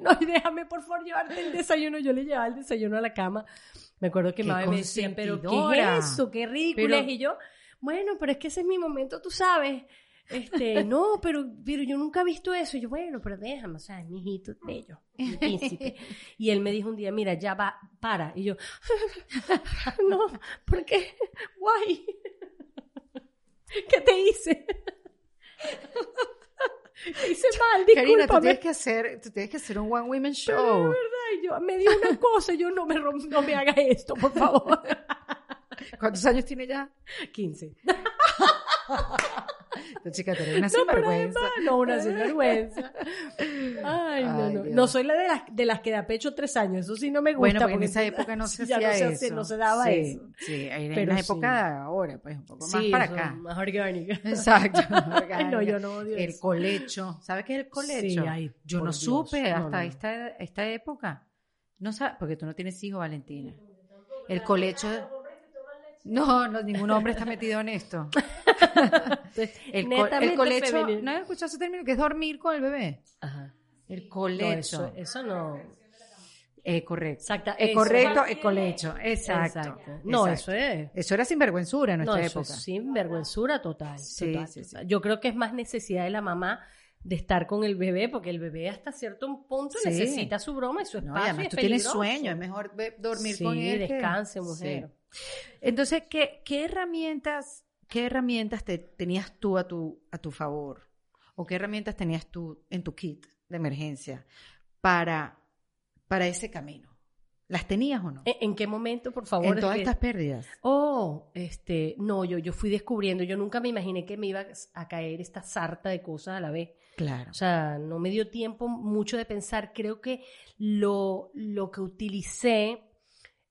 No, y déjame por favor llevarte el desayuno. Yo le llevaba el desayuno a la cama. Me acuerdo que Qué mamá me decía, pero ¿qué es eso? ¿Qué ridículo Pero-? Y yo, bueno, pero es que ese es mi momento, tú sabes. Este, no, pero, pero yo nunca he visto eso. Y yo, bueno, pero déjame, o sea, es mi hijito bello, mi príncipe. Y él me dijo un día, mira, ya va, para. Y yo, no, ¿por qué? Guay. ¿Qué te hice? ¿Qué hice mal, Karina, tú discúlpame. tienes que hacer, tú tienes que hacer un one women Pero de show. verdad, yo, me dio una cosa, yo no me, no me haga esto, por favor. ¿Cuántos años tiene ya? 15. Tu chica, eres una No, sinvergüenza. no, una sinvergüenza. Ay, no, no. No soy la de las, de las que da pecho tres años. Eso sí no me gusta. Bueno, porque en esa época no se ya hacía no se eso. hace- no se daba sí, eso. Sí, era Pero en la sí. época ahora, pues un poco más Sí, para acá. Más orgánica. Exacto. Ay, no, yo no odio El eso. colecho. ¿Sabes qué es el colecho? Ay, yo no Dios. supe hasta. Esta, esta época. No sabes, porque tú no tienes hijos, Valentina. El colecho. No, no, ningún hombre está metido en esto. El, el colecho, femenino. ¿no has escuchado ese término? Que es dormir con el bebé. Ajá. El No, colecho. eso, eso no. Eh, correcto. Exacta, Es eso. correcto, es colecho. Exacto. Exacto. No, exacto. eso es. Eso era sinvergüenzura en No, nuestra eso época. es sinvergüenzura total. Sí, total, sí, sí. Yo creo que es más necesidad de la mamá de estar con el bebé, porque el bebé hasta cierto punto Sí. necesita su broma y su No, espacio. y además es tú tienes sueño, es mejor dormir sí, con él. que- descanse, mujer. Sí. Entonces, ¿qué, qué herramientas, qué herramientas te, tenías tú a tu, a tu favor? ¿O qué herramientas tenías tú en tu kit de emergencia para, para ese camino? ¿Las tenías o no? ¿En, en qué momento, por favor? en todas es que- estas pérdidas. Oh, este, no, yo, yo fui descubriendo, yo nunca me imaginé que me iba a caer esta sarta de cosas a la vez. Claro. O sea, no me dio tiempo mucho de pensar. Creo que lo, lo que utilicé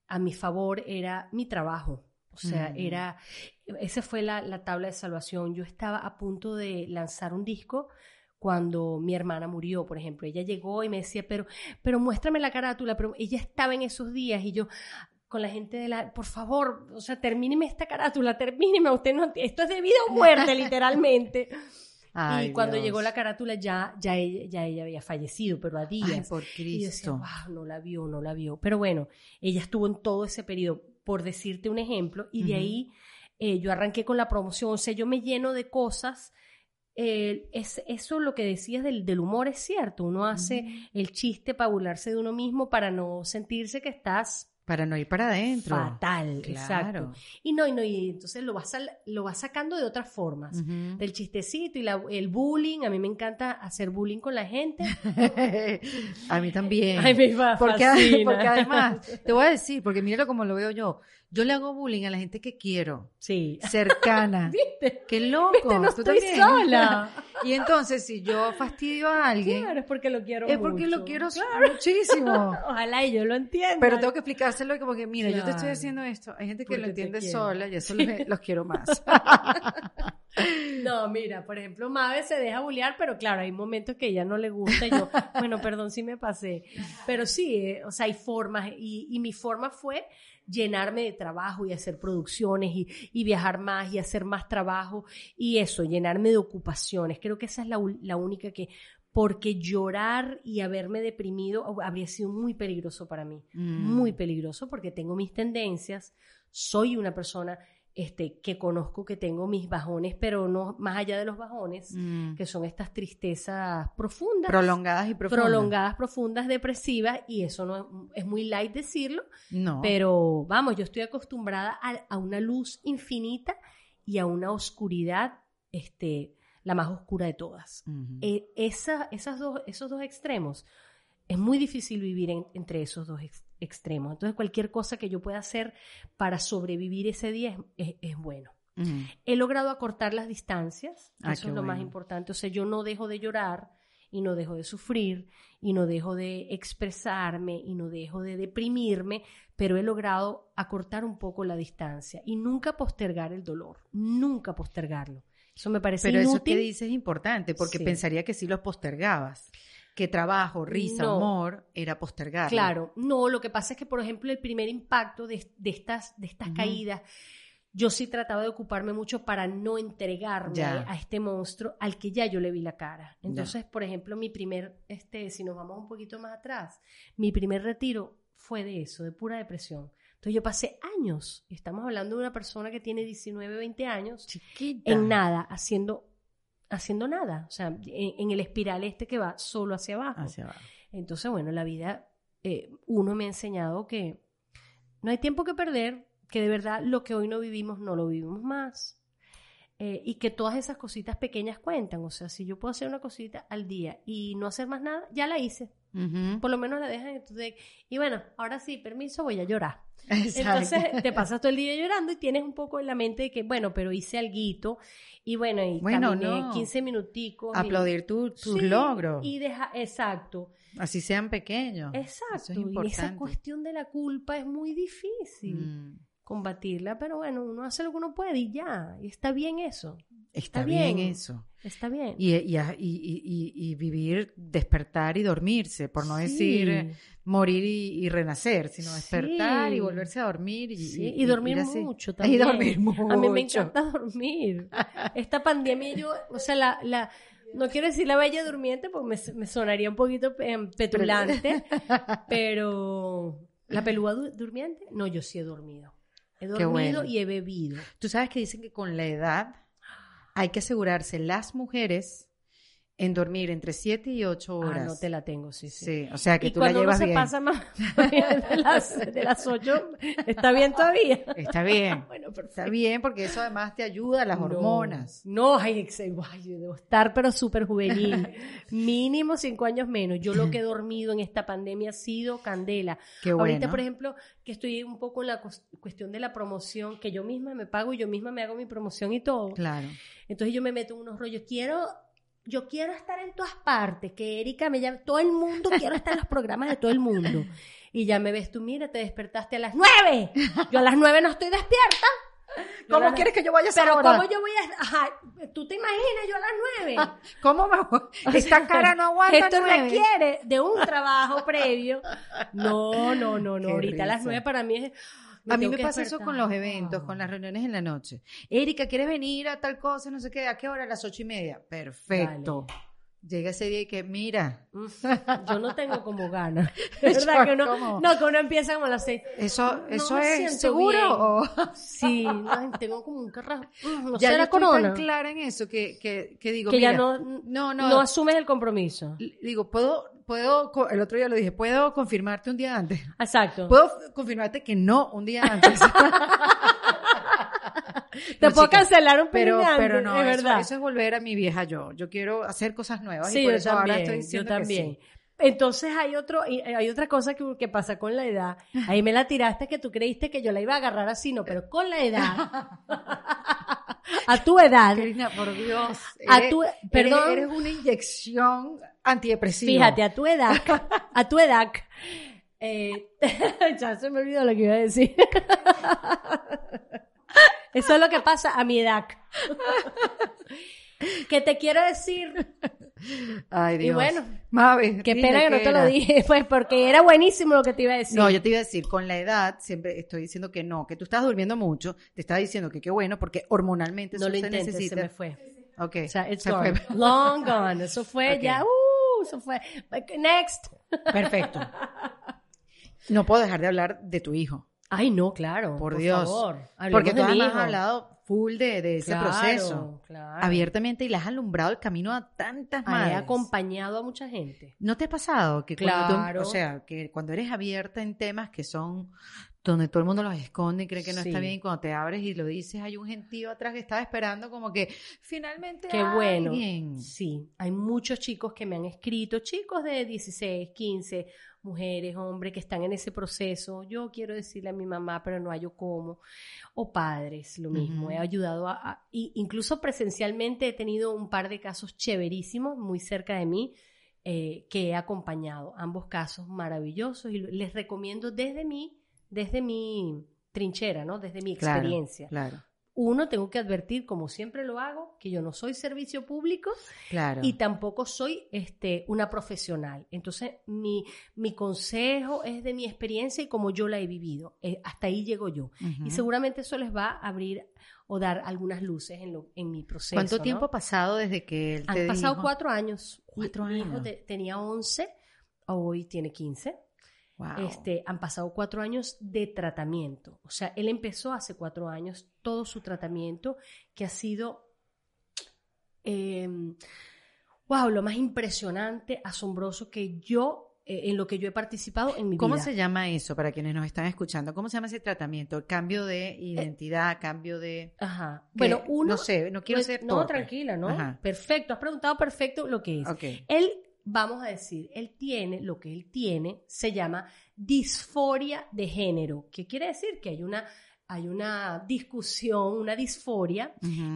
a mi favor era mi trabajo. O sea, Mm. era, esa fue la, la tabla de salvación. Yo estaba a punto de lanzar un disco cuando mi hermana murió, por ejemplo. Ella llegó y me decía, pero, pero muéstrame la carátula. Pero ella estaba en esos días y yo con la gente de la, por favor, o sea, termíneme esta carátula, termíneme, usted no, esto es de vida o muerte, literalmente. Ay, y cuando Dios. llegó la carátula ya, ya, ella, ya ella había fallecido, pero a días. Ay, por y yo decía, Cristo. wow, no la vio, no la vio. Pero bueno, ella estuvo en todo ese periodo, por decirte un ejemplo, y de ahí eh, yo arranqué con la promoción, o sea, yo me lleno de cosas. eh, es, eso lo que decías del, del humor es cierto, uno hace el chiste para burlarse de uno mismo, para no sentirse que estás Para no ir para adentro. fatal, Claro. exacto. Y no, y no, y entonces lo vas, lo vas sacando de otras formas del chistecito y la- el bullying. A mí me encanta hacer bullying con la gente. a mí también. Ay, me fa- Porque, porque además, te voy a decir, porque míralo como lo veo yo. Yo le hago bullying a la gente que quiero, Sí. cercana. ¿Viste? ¡Qué loco! ¿Viste? No ¿Tú estoy también? sola. Y entonces, si yo fastidio a alguien, Claro, es porque lo quiero es porque lo quiero Claro. muchísimo. Ojalá y yo lo entienda. Pero tengo que explicárselo como que, mira, yo te estoy haciendo esto. Hay gente que Porque lo entiende sola y eso los, los quiero más. No, mira, por ejemplo, Mabe se deja bullear, pero claro, hay momentos que ella no le gusta y yo, bueno, perdón si me pasé. Pero sí, eh, o sea, hay formas y, y mi forma fue llenarme de trabajo y hacer producciones y, y viajar más y hacer más trabajo y eso, llenarme de ocupaciones. Creo que esa es la, única que, porque llorar y haberme deprimido habría sido muy peligroso para mí Mm. muy peligroso porque tengo mis tendencias, soy una persona este, que conozco que tengo mis bajones, pero no más allá de los bajones, Mm. que son estas tristezas profundas, Prolongadas y profundas. prolongadas, profundas, depresivas, y eso no es, es muy light decirlo, No. pero vamos, yo estoy acostumbrada a, a una luz infinita y a una oscuridad, este, la más oscura de todas. Eh, esa- esas dos, esos dos extremos, es muy difícil vivir en- entre esos dos ex- extremos. Entonces, cualquier cosa que yo pueda hacer para sobrevivir ese día es, es- es bueno. He logrado acortar las distancias, Ah, eso es lo más importante. O sea, yo no dejo de llorar y no dejo de sufrir y no dejo de expresarme y no dejo de deprimirme, pero he logrado acortar un poco la distancia y nunca postergar el dolor, nunca postergarlo. Eso me parece Pero eso que dices es importante, porque Sí. pensaría que sí los postergabas. Que trabajo, risa, No. humor, era postergar. Claro, no, lo que pasa es que, por ejemplo, el primer impacto de, de estas, de estas caídas, yo sí trataba de ocuparme mucho para no entregarme Ya. a este monstruo al que ya yo le vi la cara. Entonces, por ejemplo, mi primer, este, si nos vamos un poquito más atrás, mi primer retiro fue de eso, de pura depresión. Entonces yo pasé años, y estamos hablando de una persona que tiene 19, 20 años, Chiquita. en nada, haciendo haciendo nada, o sea, en, en el espiral este que va solo hacia abajo. Hacia abajo. Entonces, bueno, la vida, eh, uno me ha enseñado que no hay tiempo que perder, que de verdad lo que hoy no vivimos, no lo vivimos más. eh, y que todas esas cositas pequeñas cuentan. O sea, si yo puedo hacer una cosita al día y no hacer más nada, ya la hice. Por lo menos la dejan en tu deck. Y bueno, ahora sí, permiso, voy a llorar. Exacto. Entonces te pasas todo el día llorando y tienes un poco en la mente de que, bueno, pero hice alguito y bueno, y Bueno, caminé no. 15 minuticos. y- Aplaudir tu- tus Sí, logros, Y deja, exacto, así sean pequeños. exacto. Es y esa cuestión de la culpa es muy difícil Mm, combatirla, pero bueno, uno hace lo que uno puede y ya, y está bien eso, Está, Está bien. bien. eso. está bien. Y, y, y, y- y vivir, despertar y dormirse, por no Sí. decir eh, morir y, y renacer, sino despertar y volverse a dormir. Y, Sí, y- y dormir mucho Y también. dormir mucho. A mí me encanta dormir. Esta pandemia yo, o sea, la, la, no quiero decir la bella durmiente porque me, me sonaría un poquito em, petulante, pero la pelúa du- durmiente, no, yo sí he dormido. He dormido bueno. y he bebido. Tú sabes que dicen que con la edad hay que asegurarse las mujeres en dormir entre 7 y 8 horas. Ah, no te la tengo, sí, sí. Sí, o sea que y tú la cuando llevas se bien. pasa más de las, de las 8, ¿está bien todavía? Está bien. Bueno, Está bien porque eso además te ayuda a las No, hormonas. No, ay, ay, yo debo estar pero súper juvenil. Mínimo cinco años menos. Yo lo que he dormido en esta pandemia ha sido candela. Qué bueno. Ahorita, por ejemplo, que estoy un poco en la cuestión de la promoción, que yo misma me pago y yo misma me hago mi promoción y todo. Claro. Entonces yo me meto en unos rollos. Quiero, yo quiero estar en todas partes, que Erika me llame, todo el mundo, quiero estar en los programas de todo el mundo. Y ya me ves tú, mira, te despertaste a las nueve. Yo a las nueve no estoy despierta. ¿Cómo quieres que yo vaya a esa Pero hora? ¿cómo yo voy a...? Ajá, tú te imaginas yo a las nueve. ¿Cómo me voy? Esta cara no aguanta Esto nueve. requiere de un trabajo previo. No, no, no, no. Qué Ahorita a las nueve para mí es... A mí me pasa eso con los eventos, con las reuniones en la noche. Erika, ¿quieres venir a tal cosa? No sé qué. ¿A qué hora? A las ocho y media. Perfecto. Llega ese día y que, mira, Yo no tengo como ganas. Yo verdad que uno, no, que uno empieza como a las seis. ¿eso, No eso es seguro? O... Sí, tengo como un carrajo. Mm, No ya la estoy corona. tan clara en eso que, que, que digo, que ya no, no, no, no, asumes el compromiso. digo, puedo, puedo, el otro día lo dije, puedo confirmarte un día antes. Exacto. Puedo confirmarte que no un día antes. Te No, puedo chica, cancelar un pero, pero no, es verdad. eso es volver a mi vieja yo. Yo quiero hacer cosas nuevas y Sí, por yo eso ahora también, estoy yo diciendo que también. sí. Entonces hay otro, y- hay otra cosa que, que pasa con la edad. Ahí me la tiraste que tú creíste que yo la iba a agarrar así, no, pero con la edad, a tu edad, Karina, por Dios. A eres- tu- eres- perdón. Eres, una inyección antidepresiva. fíjate, a tu edad, a tu edad, eh, ya se me olvidó lo que iba a decir. Eso es lo que pasa a mi edad. que te quiero decir, Ay, Dios. y bueno, qué pena que no te lo dije, pues porque era buenísimo lo que te iba a decir. No, yo te iba a decir, con la edad, siempre estoy diciendo que no, que tú estás durmiendo mucho, te estaba diciendo que qué bueno, porque hormonalmente no eso lo se intentes, se necesita. me fue. Ok, O sea, it's se gone. fue. Long gone. Eso fue ya, uh, eso fue. Next. Perfecto. No puedo dejar de hablar de tu hijo, Ay, no, claro. por, Por, Dios. favor. porque tú además has hablado full de, de ese Claro, proceso, Claro. abiertamente, y le has alumbrado el camino a tantas Ah, He madres. acompañado a mucha gente. ¿No te ha pasado que cuando tú- Claro. o sea, que cuando eres abierta en temas que son donde todo el mundo los esconde y cree que no está bien y cuando te abres y lo dices hay un gentío atrás que estaba esperando como que finalmente Qué bueno. alguien. Sí, hay muchos chicos que me han escrito, chicos de 16, 15, mujeres, hombres que están en ese proceso. Yo quiero decirle a mi mamá, pero no hallo cómo. O padres, lo mismo. He ayudado a, a- y incluso presencialmente he tenido un par de casos chéverísimos muy cerca de mí eh, que he acompañado. Ambos casos maravillosos y les recomiendo desde mi, desde mi trinchera, ¿no? Desde mi Claro, experiencia. Claro, Uno, tengo que advertir, como siempre lo hago, que yo no soy servicio público claro. y tampoco soy este, una profesional. Entonces, mi, mi consejo es de mi experiencia y como yo la he vivido. Eh, hasta ahí llego yo. Y seguramente eso les va a abrir o dar algunas luces en, lo, en mi proceso. ¿Cuánto ¿no? tiempo ha pasado desde que él te Han pasado dijo? cuatro años. Cuatro mi, mi hijo años. te- tenía 11, hoy tiene 15. Wow. Este, han pasado cuatro años de tratamiento. O sea, él empezó hace cuatro años todo su tratamiento que ha sido eh, wow, lo más impresionante, asombroso que yo, eh, en lo que yo he participado en mi ¿Cómo vida. se llama eso para quienes nos están escuchando? ¿Cómo se llama ese tratamiento? Cambio de identidad, cambio de... Ajá. Bueno, uno... No sé, no quiero pues, ser No, tranquila, ¿no? Ajá. Perfecto, has preguntado perfecto lo que es. Ok. Él, vamos a decir, él tiene, lo que él tiene se llama disforia de género. ¿Qué quiere decir? Que hay una, hay una discusión, una disforia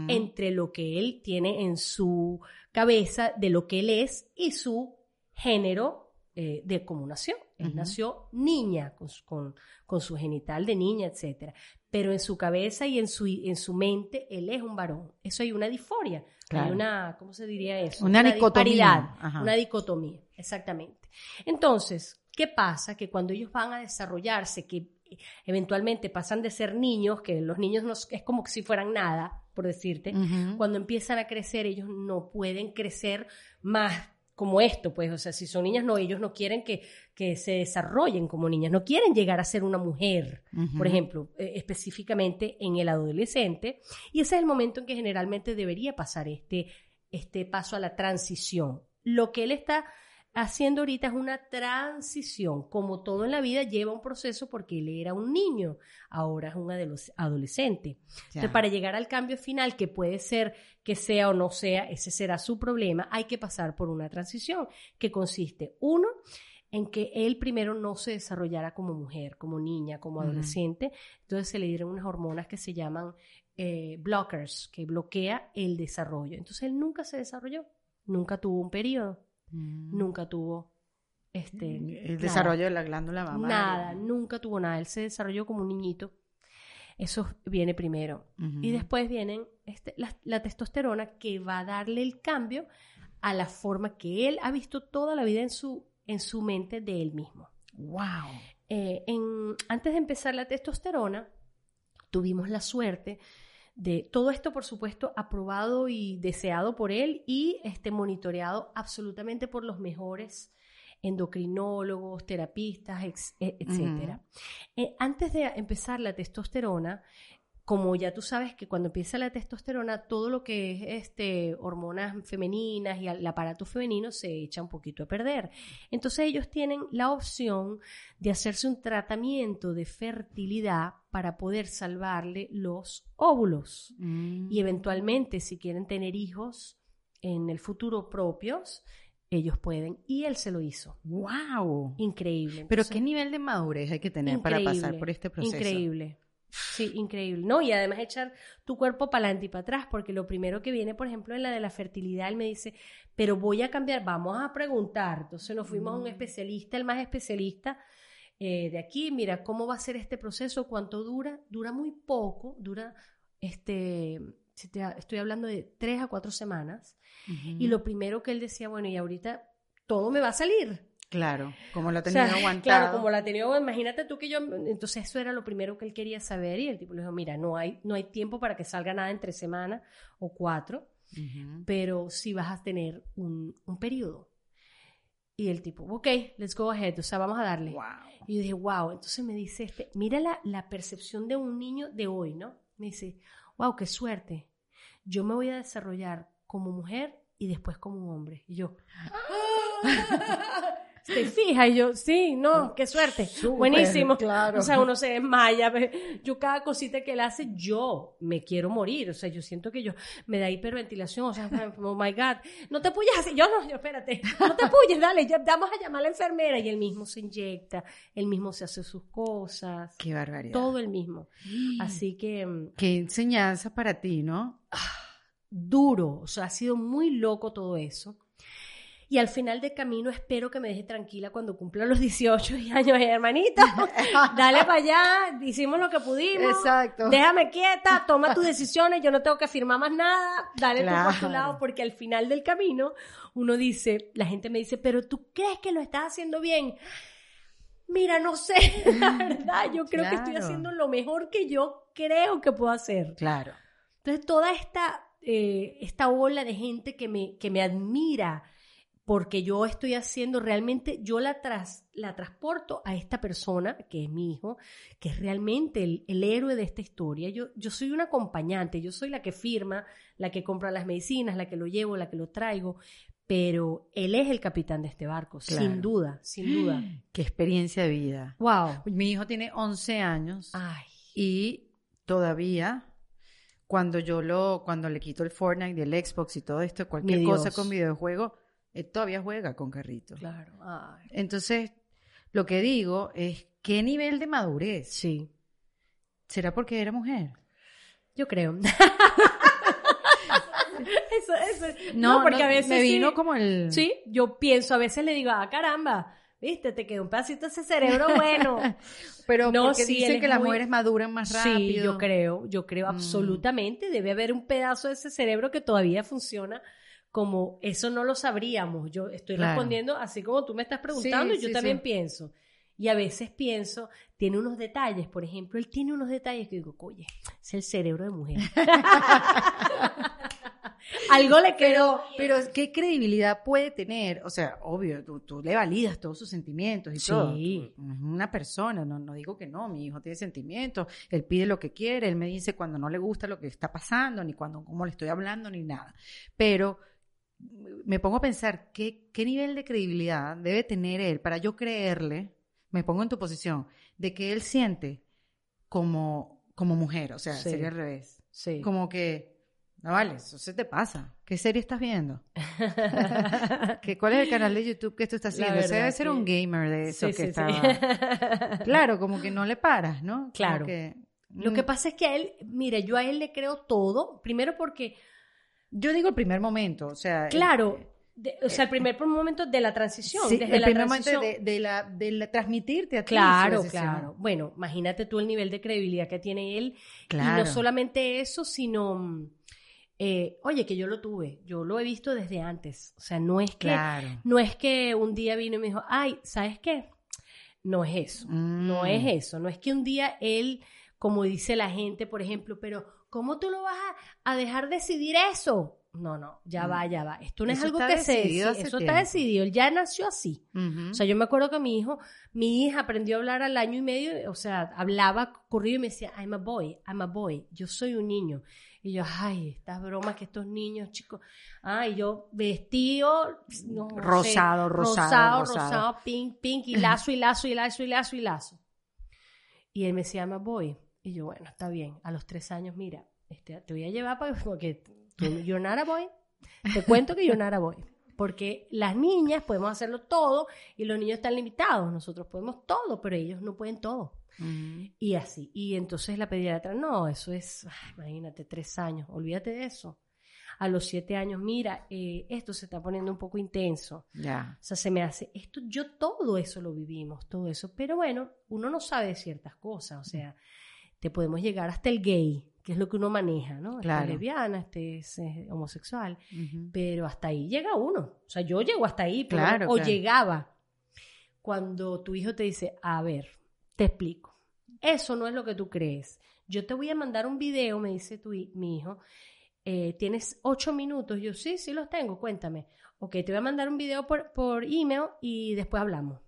entre lo que él tiene en su cabeza de lo que él es y su género eh, de cómo nació. Él nació niña, con, su- con- con su genital de niña, etc. Pero en su cabeza y en su, en su mente, él es un varón. Eso hay una disforia. Claro. Hay una, ¿cómo se diría eso? Una dicotomía. disparidad, Ajá. Una dicotomía, exactamente. Entonces, ¿qué pasa? Que cuando ellos van a desarrollarse, que eventualmente pasan de ser niños, que los niños no, es como si fueran nada, por decirte, cuando empiezan a crecer, ellos no pueden crecer más como esto, pues, o sea, si son niñas, no, ellos no quieren que, que se desarrollen como niñas, no quieren llegar a ser una mujer, por ejemplo, eh, específicamente en el adolescente, y ese es el momento en que generalmente debería pasar este, este paso a la transición. Lo que él está haciendo ahorita es una transición, como todo en la vida lleva un proceso porque él era un niño, ahora es un adoles- adolescente. Ya. Entonces, para llegar al cambio final, que puede ser que sea o no sea, ese será su problema, hay que pasar por una transición que consiste, uno, en que él primero no se desarrollara como mujer, como niña, como adolescente. Entonces se le dieron unas hormonas que se llaman eh, blockers, que bloquea el desarrollo. Entonces él nunca se desarrolló, nunca tuvo un periodo, Mm. nunca tuvo este, el nada. desarrollo de la glándula mamaria. Nada, nunca tuvo nada. Él se desarrolló como un niñito. Eso viene primero. Y después vienen este, la, la testosterona que va a darle el cambio a la forma que él ha visto toda la vida en su, en su mente de él mismo. Wow. Eh, en- antes de empezar la testosterona, tuvimos la suerte de todo esto, por supuesto, aprobado y deseado por él y este, monitoreado absolutamente por los mejores endocrinólogos, terapistas, e- etcétera. Eh, antes de empezar la testosterona, como ya tú sabes que cuando empieza la testosterona, todo lo que es este, hormonas femeninas y el aparato femenino se echa un poquito a perder. Entonces ellos tienen la opción de hacerse un tratamiento de fertilidad para poder salvarle los óvulos. Mm. Y eventualmente, si quieren tener hijos en el futuro propios, ellos pueden. Y él se lo hizo. Wow. Increíble. Pero qué nivel de madurez hay que tener para pasar por este proceso. Increíble. Sí, increíble. No, y además echar tu cuerpo para adelante y para atrás, porque lo primero que viene, por ejemplo, en la de la fertilidad, él me dice, pero voy a cambiar, vamos a preguntar. Entonces nos fuimos a un Mm. especialista, el más especialista eh, de aquí, mira, ¿cómo va a ser este proceso? ¿Cuánto dura? Dura muy poco, dura, este, si te- estoy hablando de tres a cuatro semanas. Y lo primero que él decía, bueno, y ahorita todo me va a salir. Claro, como lo O tenía sea, aguantado. Claro, como la tenía, imagínate tú que yo, entonces eso era lo primero que él quería saber y el tipo le dijo, mira, no hay, no hay tiempo para que salga nada entre semanas o cuatro, Ujú. pero sí vas a tener un, un periodo. Y el tipo, ok, let's go ahead, o sea, vamos a darle. Wow. Y yo dije, wow, entonces me dice este, mira la, la percepción de un niño de hoy, ¿no? Me dice, wow, qué suerte. Yo me voy a desarrollar como mujer y después como hombre. Y yo, ¿te fijas? Y yo, sí, no, qué suerte. Buenísimo. claro. O sea, uno se desmaya. Yo cada cosita que él hace, yo me quiero morir. O sea, yo siento que yo me da hiperventilación. O sea, oh my God. No te puyas así. Yo no, yo espérate. No te puyes, dale. Ya, vamos a llamar a la enfermera. Y él mismo se inyecta. Él mismo se hace sus cosas. Qué barbaridad. Todo el mismo. Así que mm, Qué enseñanza para ti, ¿no? duro. O sea, ha sido muy loco todo eso. Y al final del camino espero que me deje tranquila cuando cumpla los 18 años, hermanito. Dale para allá, hicimos lo que pudimos. Exacto. Déjame quieta, toma tus decisiones, yo no tengo que firmar más nada, dale tú por tu lado, porque al final del camino uno dice, la gente me dice, pero tú crees que lo estás haciendo bien. Mira, no sé, la verdad, yo creo que estoy haciendo lo mejor que yo creo que puedo hacer. Claro. Entonces, toda esta, eh, esta ola de gente que me, que me admira porque yo estoy haciendo realmente, yo la, tras, la transporto a esta persona, que es mi hijo, que es realmente el, el héroe de esta historia. Yo, yo soy una acompañante, yo soy la que firma, la que compra las medicinas, la que lo llevo, la que lo traigo, pero él es el capitán de este barco, Claro. sin duda, sin duda. Qué experiencia de vida. Wow. Mi hijo tiene 11 años Ay, y todavía cuando yo lo, cuando le quito el Fortnite y el Xbox y todo esto, cualquier cosa con videojuego, él todavía juega con carritos. claro. Ay. Entonces, lo que digo es, ¿qué nivel de madurez? Sí, ¿Será porque era mujer? yo creo. eso, eso. No, porque no, a veces me vino sí. como el... Sí, yo pienso, a veces le digo, ah, caramba, viste, te quedó un pedacito de ese cerebro bueno. Pero No, porque sí, dicen que las muy- mujeres maduran más rápido. Sí, yo creo, yo creo Mm. absolutamente. Debe haber un pedazo de ese cerebro que todavía funciona como eso no lo sabríamos. Yo estoy Claro. respondiendo así como tú me estás preguntando Sí, y yo sí, también sí. pienso. Y a veces pienso, tiene unos detalles, por ejemplo, él tiene unos detalles que digo, oye, es el cerebro de mujer. Algo le quedó. Pero, ¿qué credibilidad puede tener? O sea, obvio, tú, tú le validas todos sus sentimientos y Sí. todo. Es una persona, no, no digo que no, mi hijo tiene sentimientos, él pide lo que quiere, él me dice cuando no le gusta lo que está pasando, ni cuando, cómo le estoy hablando, ni nada. Pero me pongo a pensar, ¿qué, qué nivel de credibilidad debe tener él para yo creerle, me pongo en tu posición, de que él siente como, como mujer, o sea, Sí. sería al revés. Sí. Como que, no vale, eso se te pasa. ¿Qué serie estás viendo? ¿Qué, ¿Cuál es el canal de YouTube que estás La haciendo? Debe ser un gamer de eso Sí, que está... sí. Claro, como que no le paras, ¿no? Claro. que- Lo que Mm, pasa es que a él, mire, yo a él le creo todo, primero porque Yo digo el primer momento, o sea... el- Claro, de- o sea, el primer momento de la transición. Sí, desde el la primer momento de, de la, de la- transmitirte a ti Claro, claro. Bueno, imagínate tú el nivel de credibilidad que tiene él. Y Claro. no solamente eso, sino, mm, eh, oye, que yo lo tuve, yo lo he visto desde antes. O sea, no es que, Claro. no es que un día vino y me dijo, ay, ¿sabes qué? No es eso, no Mm. es eso. No es que un día él, como dice la gente, por ejemplo, pero ¿cómo tú lo vas a, a dejar decidir eso? No, no, ya Mm. va, ya va. Esto no es algo que se eso tiempo. está decidido, él ya nació así. O sea, yo me acuerdo que mi hijo, mi hija aprendió a hablar al año y medio, o sea, hablaba corrido y me decía, I'm a boy, I'm a boy, yo soy un niño. Y yo, ay, estas bromas que estos niños, chicos, ay, yo vestido, no sé, Rosado, rosado, rosado, rosado. rosado, pink, pink, y lazo, y lazo, y lazo, y lazo, y lazo. Y él me decía, I'm a boy. Y yo, bueno, está bien, a los tres años, mira, este, te voy a llevar para, porque tú, you're not a boy. Te cuento que you're not a boy. Porque las niñas podemos hacerlo todo y los niños están limitados. Nosotros podemos todo, pero ellos no pueden todo. Ujú. Y así. Y entonces la pediatra, no, eso es, ay, imagínate, tres años, olvídate de eso. A los siete años, mira, eh, esto se está poniendo un poco intenso. Ya. O sea, se me hace, esto, yo todo eso lo vivimos, todo eso. Pero bueno, uno no sabe ciertas cosas. O sea, te podemos llegar hasta el gay, que es lo que uno maneja, ¿no? Este Claro. es lesbiana, este es homosexual pero hasta ahí llega uno. O sea, yo llego hasta ahí, pero- Claro, o claro. llegaba. Cuando tu hijo te dice, a ver, te explico, eso no es lo que tú crees. Yo te voy a mandar un video, me dice tu, mi hijo, eh, tienes ocho minutos. Yo, sí, sí los tengo, cuéntame. Ok, te voy a mandar un video por, por email y después hablamos.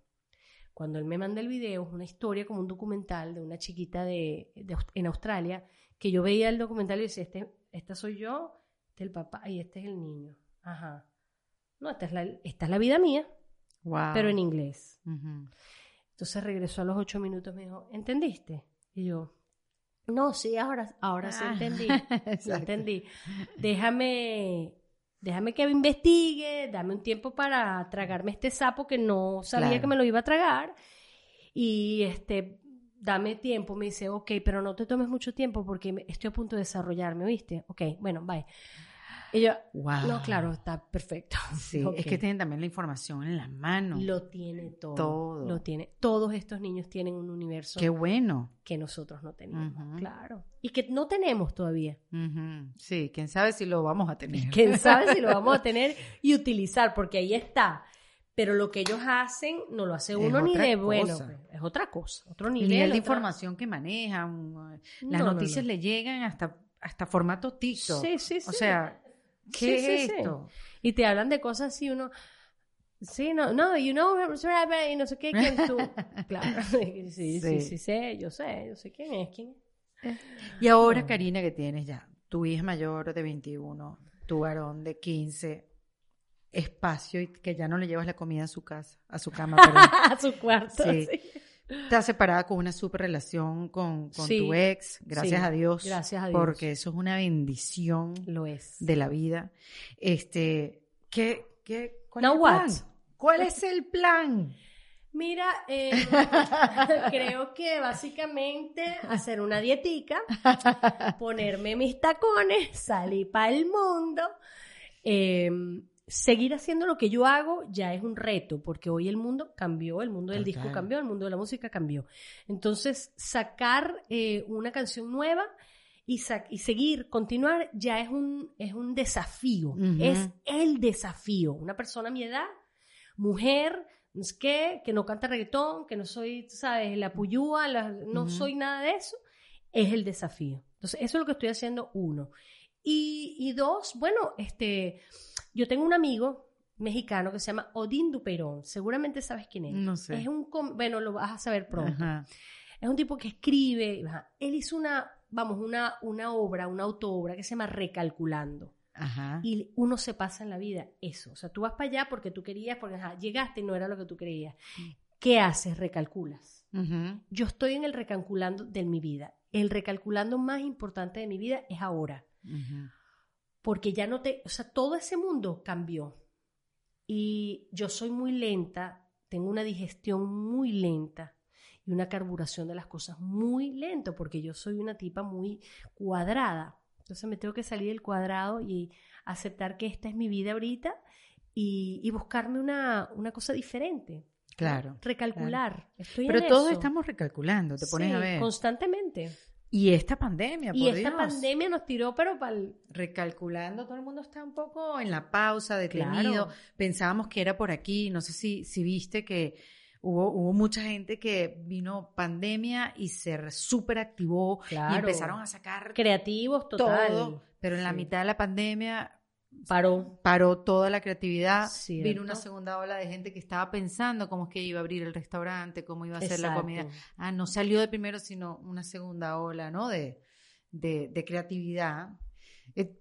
Cuando él me manda el video, es una historia como un documental de una chiquita de, en Australia, que yo veía el documental y decía, este, esta soy yo, este es el papá y este es el niño. Ajá. No, esta es la, esta es la vida mía, Wow. pero en inglés. Entonces regresó a los ocho minutos, me dijo, ¿entendiste? Y yo, no, sí, ahora, ahora sí Ah, entendí. Sí entendí. Déjame, déjame que me investigue, dame un tiempo para tragarme este sapo que no sabía Claro. que me lo iba a tragar. Y este, dame tiempo. Me dice, ok, pero no te tomes mucho tiempo porque estoy a punto de desarrollarme, ¿viste? Ok, bueno, bye. Y yo, Wow. no, claro, está perfecto. Sí, es que tienen también la información en las manos. Lo tiene todo. Todo. Lo tiene. Todos estos niños tienen un universo Qué bueno. que nosotros no tenemos, claro. Y que no tenemos todavía. Sí, quién sabe si lo vamos a tener. Quién sabe si lo vamos a tener y utilizar, porque ahí está. Pero lo que ellos hacen no lo hace uno ni de bueno. cosa. pues, es otra cosa, otro El nivel. nivel de otra- información que manejan, las No, no, noticias no. le llegan hasta, hasta formato TikTok. Sí, sí, O sí. sea, ¿qué Sí, sí, es sí. esto? Y te hablan de cosas así, uno. Sí, no, no, you know, y no sé qué, quién tú. Claro, sí, sí, Sí. sí, sé, yo sé, yo sé quién es, quién es. Y ahora, Karina, que tienes ya tu hija mayor de 21, tu varón de 15, espacio y que ya no le llevas la comida a su casa, a su cama, perdón. A su cuarto, Sí. Estás separada con una super relación con, con Sí, tu ex, gracias sí, a Dios. gracias a Dios. Porque eso es una bendición Lo es. de la vida. Este, ¿qué, qué, cuál Now es el what? plan? ¿Cuál es el plan? Mira, eh, creo que básicamente hacer una dietica, ponerme mis tacones, salir para el mundo, eh, seguir haciendo lo que yo hago ya es un reto, porque hoy el mundo cambió, el mundo del disco cambió, el mundo de la música cambió. Entonces, sacar eh, una canción nueva y, sa- y seguir, continuar, ya es un, es un desafío, es el desafío. Una persona a mi edad, mujer, no sé qué, que no canta reggaetón, que no soy, sabes, la puyúa, la- no soy nada de eso, es el desafío. Entonces, eso es lo que estoy haciendo, uno. Y, y dos, bueno, este, yo tengo un amigo mexicano que se llama Odín Duperón, seguramente sabes quién es. No sé. Es un, bueno, lo vas a saber pronto. Ajá. Es un tipo que escribe, ajá. él hizo una, vamos, una, una obra, una autoobra que se llama Recalculando. Ajá. Y uno se pasa en la vida eso. O sea, tú vas para allá porque tú querías, porque ajá, llegaste y no era lo que tú creías. ¿Qué haces? Recalculas. Ujú. Yo estoy en el recalculando de mi vida. El recalculando más importante de mi vida es ahora. Ujú. Porque ya no te, o sea, todo ese mundo cambió. Y yo soy muy lenta, tengo una digestión muy lenta y una carburación de las cosas muy lento, porque yo soy una tipa muy cuadrada. Entonces me tengo que salir del cuadrado y aceptar que esta es mi vida ahorita y, y buscarme una, una cosa diferente. Claro. Recalcular. Estoy Pero en todos eso. estamos recalculando, te pones Sí, a ver. Constantemente. Y esta pandemia, Y por esta Dios. pandemia nos tiró, pero para el... recalculando, todo el mundo está un poco en la pausa, detenido. Claro. Pensábamos que era por aquí, no sé si, si viste que hubo, hubo mucha gente que vino pandemia y se súper activó y Claro. empezaron a sacar Creativos, total. todo, pero en la mitad de la pandemia Paró. paró toda la creatividad, Cierto. vino una segunda ola de gente que estaba pensando cómo es que iba a abrir el restaurante, cómo iba a hacer la comida. Ah, no salió de primero, sino una segunda ola, ¿no? De, de, de creatividad,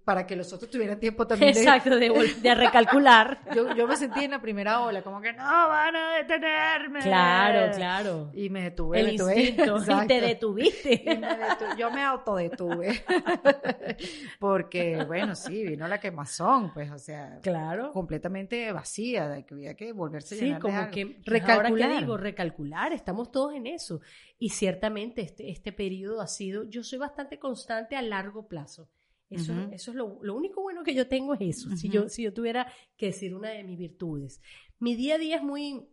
para que los otros tuvieran tiempo también. Exacto, de, recalcular. Yo, yo me sentí en la primera ola, como que no van a detenerme. claro, claro. Y me detuve, El me detuve. Y te detuviste. Y me detu- yo me autodetuve. Porque, bueno, sí, vino la quemazón, pues, o sea, Claro. completamente vacía, de que había que volverse a Sí, de como algo. que ahora recalcular. que digo, recalcular, estamos todos en eso. Y ciertamente este, este periodo ha sido, yo soy bastante constante a largo plazo. Eso, eso es lo, lo único bueno que yo tengo es eso. Si Ujú. yo, si yo tuviera que decir una de mis virtudes. Mi día a día es muy,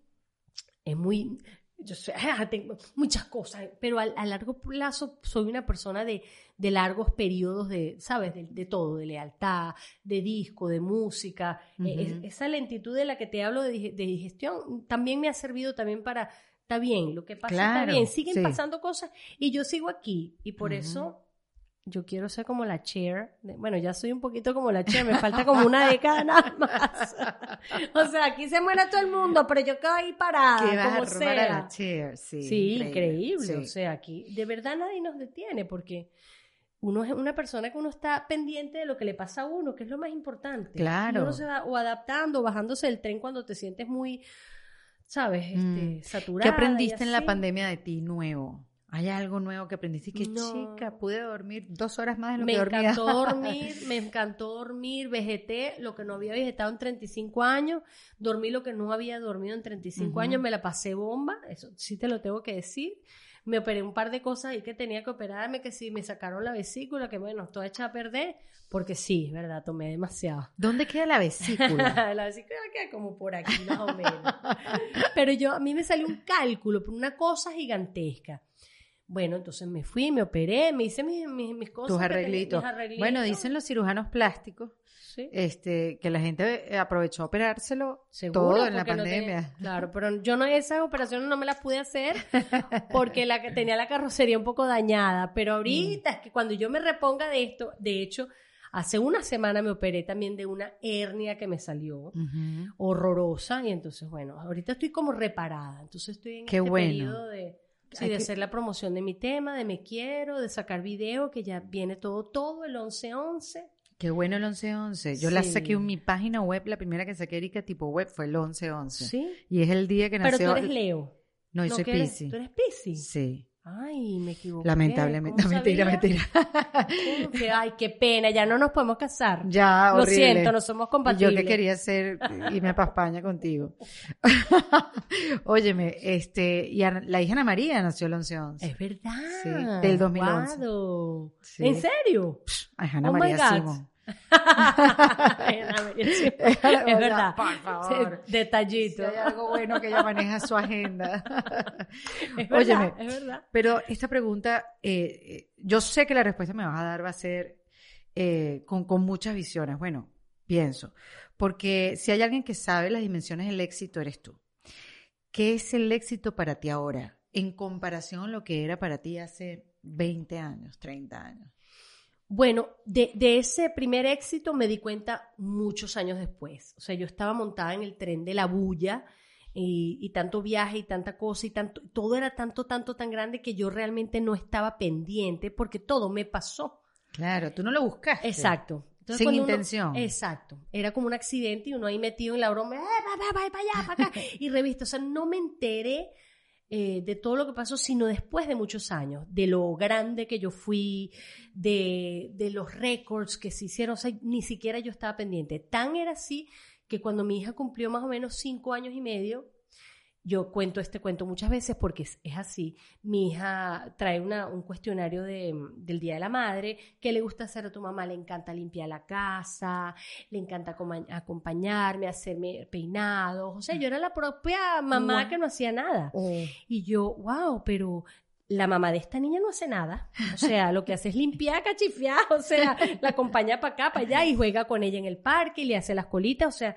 es muy, yo sé, ah, tengo muchas cosas, pero a, a largo plazo soy una persona de, de largos periodos de, ¿sabes? De, de todo, de lealtad, de disco, de música. Es- Ujú. esa lentitud de la que te hablo de, dig- de digestión también me ha servido también para, está bien, lo que pasa Claro, está bien, siguen sí. pasando cosas y yo sigo aquí y por eso yo quiero ser como la chair. de- bueno, ya soy un poquito como la chair, me falta como una década nada más. o sea, aquí se muere todo el mundo, pero yo quedo ahí parada, Qué como sea. la chair, sí. Sí, increíble. Sí. O sea, aquí de verdad nadie nos detiene porque uno es una persona que uno está pendiente de lo que le pasa a uno, que es lo más importante. Claro. Uno se va o adaptando, o bajándose del tren cuando te sientes muy, ¿sabes? Este, Mm. saturada. ¿Qué aprendiste en la pandemia de ti nuevo? ¿Hay algo nuevo que aprendiste? Que No. chica, pude dormir dos horas más de lo Me que dormía. encantó dormir, me encantó dormir, vegeté lo que no había vegetado en 35 años, dormí lo que no había dormido en 35 Ujú. años, me la pasé bomba, eso sí te lo tengo que decir. Me operé un par de cosas ahí que tenía que operarme, que sí, me sacaron la vesícula, que bueno, toda hecha a perder, porque sí, es verdad, tomé demasiado. ¿Dónde queda la vesícula? la vesícula queda como por aquí más o menos. Pero yo, a mí me salió un cálculo, por una cosa gigantesca. Bueno, entonces me fui, me operé, me hice mis, mis, mis cosas. Tus tenía- arreglitos. mis arreglitos. Bueno, dicen los cirujanos plásticos Sí. este, que la gente eh, aprovechó a operárselo Seguro, todo en la no pandemia. tenía- claro, pero yo no esas operaciones no me las pude hacer porque la que tenía la carrocería un poco dañada. Pero ahorita es que cuando yo me reponga de esto, de hecho, Hace una semana me operé también de una hernia que me salió horrorosa y entonces, bueno, ahorita estoy como reparada. Entonces estoy en Qué este bueno. periodo de, sí, de que- hacer la promoción de mi tema, de me quiero, de sacar video, que ya viene todo, todo el 11-11. Qué bueno el 11-11. Yo la Sí. saqué en mi página web, la primera que saqué Erika tipo web fue el 11-11. Sí. Y es el día que Pero nació. tú eres Leo. No, yo ¿no? soy Piscis. ¿Tú eres Piscis? Sí. Ay, me equivoqué. Lamentablemente. ¿Cómo No, mentira, mentira. Uf, Ay, qué pena, ya no nos podemos casar. ya, Lo horrible. siento, no somos Y yo compatibles. que quería hacer, irme para España contigo. Óyeme, este, y la hija Ana María nació el 11-11. Es verdad. Sí, del 2011. Guau. Sí. ¿En serio? Ay, Ana Oh my María God. Simón. es verdad. Por favor. Detallito. Si hay algo bueno que ella maneja su agenda. Es verdad, Óyeme, es verdad. Pero esta pregunta, eh, eh, yo sé que la respuesta me vas a dar va a ser eh, con, con muchas visiones. Bueno, pienso. Porque si hay alguien que sabe las dimensiones del éxito, eres tú. ¿Qué es el éxito para ti ahora en comparación a lo que era para ti hace 20 años, 30 años? Bueno, de, de ese primer éxito me di cuenta muchos años después. O sea, yo estaba montada en el tren de la bulla y, y tanto viaje y tanta cosa y tanto, todo era tanto, tanto, tan grande que yo realmente no estaba pendiente porque todo me pasó. Claro, tú no lo buscaste. Exacto. Sin uno- intención. exacto. Era como un accidente y uno ahí metido en la broma, eh, va, va, va, para allá, para acá, y revista. O sea, no me enteré eh, de todo lo que pasó, sino después de muchos años, de lo grande que yo fui, de, de los récords que se hicieron. O sea, ni siquiera yo estaba pendiente. Tan era así que cuando mi hija cumplió más o menos cinco años y medio, yo cuento este cuento muchas veces porque es, es así. Mi hija trae una, un cuestionario de, del Día de la Madre. ¿Qué le gusta hacer a tu mamá? Le encanta limpiar la casa, le encanta acompañarme, hacerme peinados. O sea, yo era la propia mamá que no hacía nada. Oh, Y yo, wow, pero la mamá de esta niña no hace nada. O sea, lo que hace es limpiar, cachifiar. O sea, la acompaña para acá, para allá y juega con ella en el parque y le hace las colitas. O sea,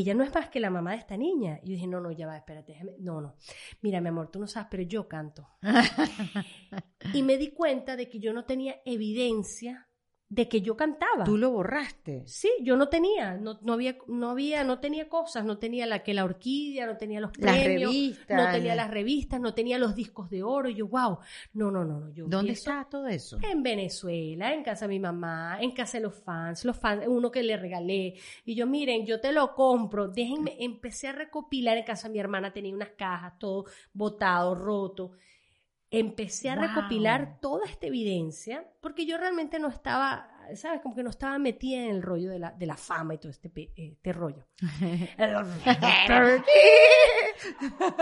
ella no es más que la mamá de esta niña. Y yo dije, no, no, ya va, espérate. déjame- No, no. Mira, mi amor, tú no sabes, pero yo canto. y me di cuenta de que yo no tenía evidencia de que yo cantaba. Tú lo borraste. Sí, yo no tenía, no, no había, no había, no tenía cosas, no tenía la que la orquídea, no tenía los Las premios, revistas. no tenía las- revistas, no tenía los discos de oro. Y yo, wow, no, no, no, no. Yo ¿Dónde está todo eso? En Venezuela, en casa de mi mamá, en casa de los fans, los fans, uno que le regalé. Y yo, miren, yo te lo compro. Déjenme, empecé a recopilar en casa de mi hermana, tenía unas cajas, todo botado, roto. Empecé a Wow. recopilar toda esta evidencia, porque yo realmente no estaba, ¿sabes? Como que no estaba metida en el rollo de la, de la fama y todo este, este rollo.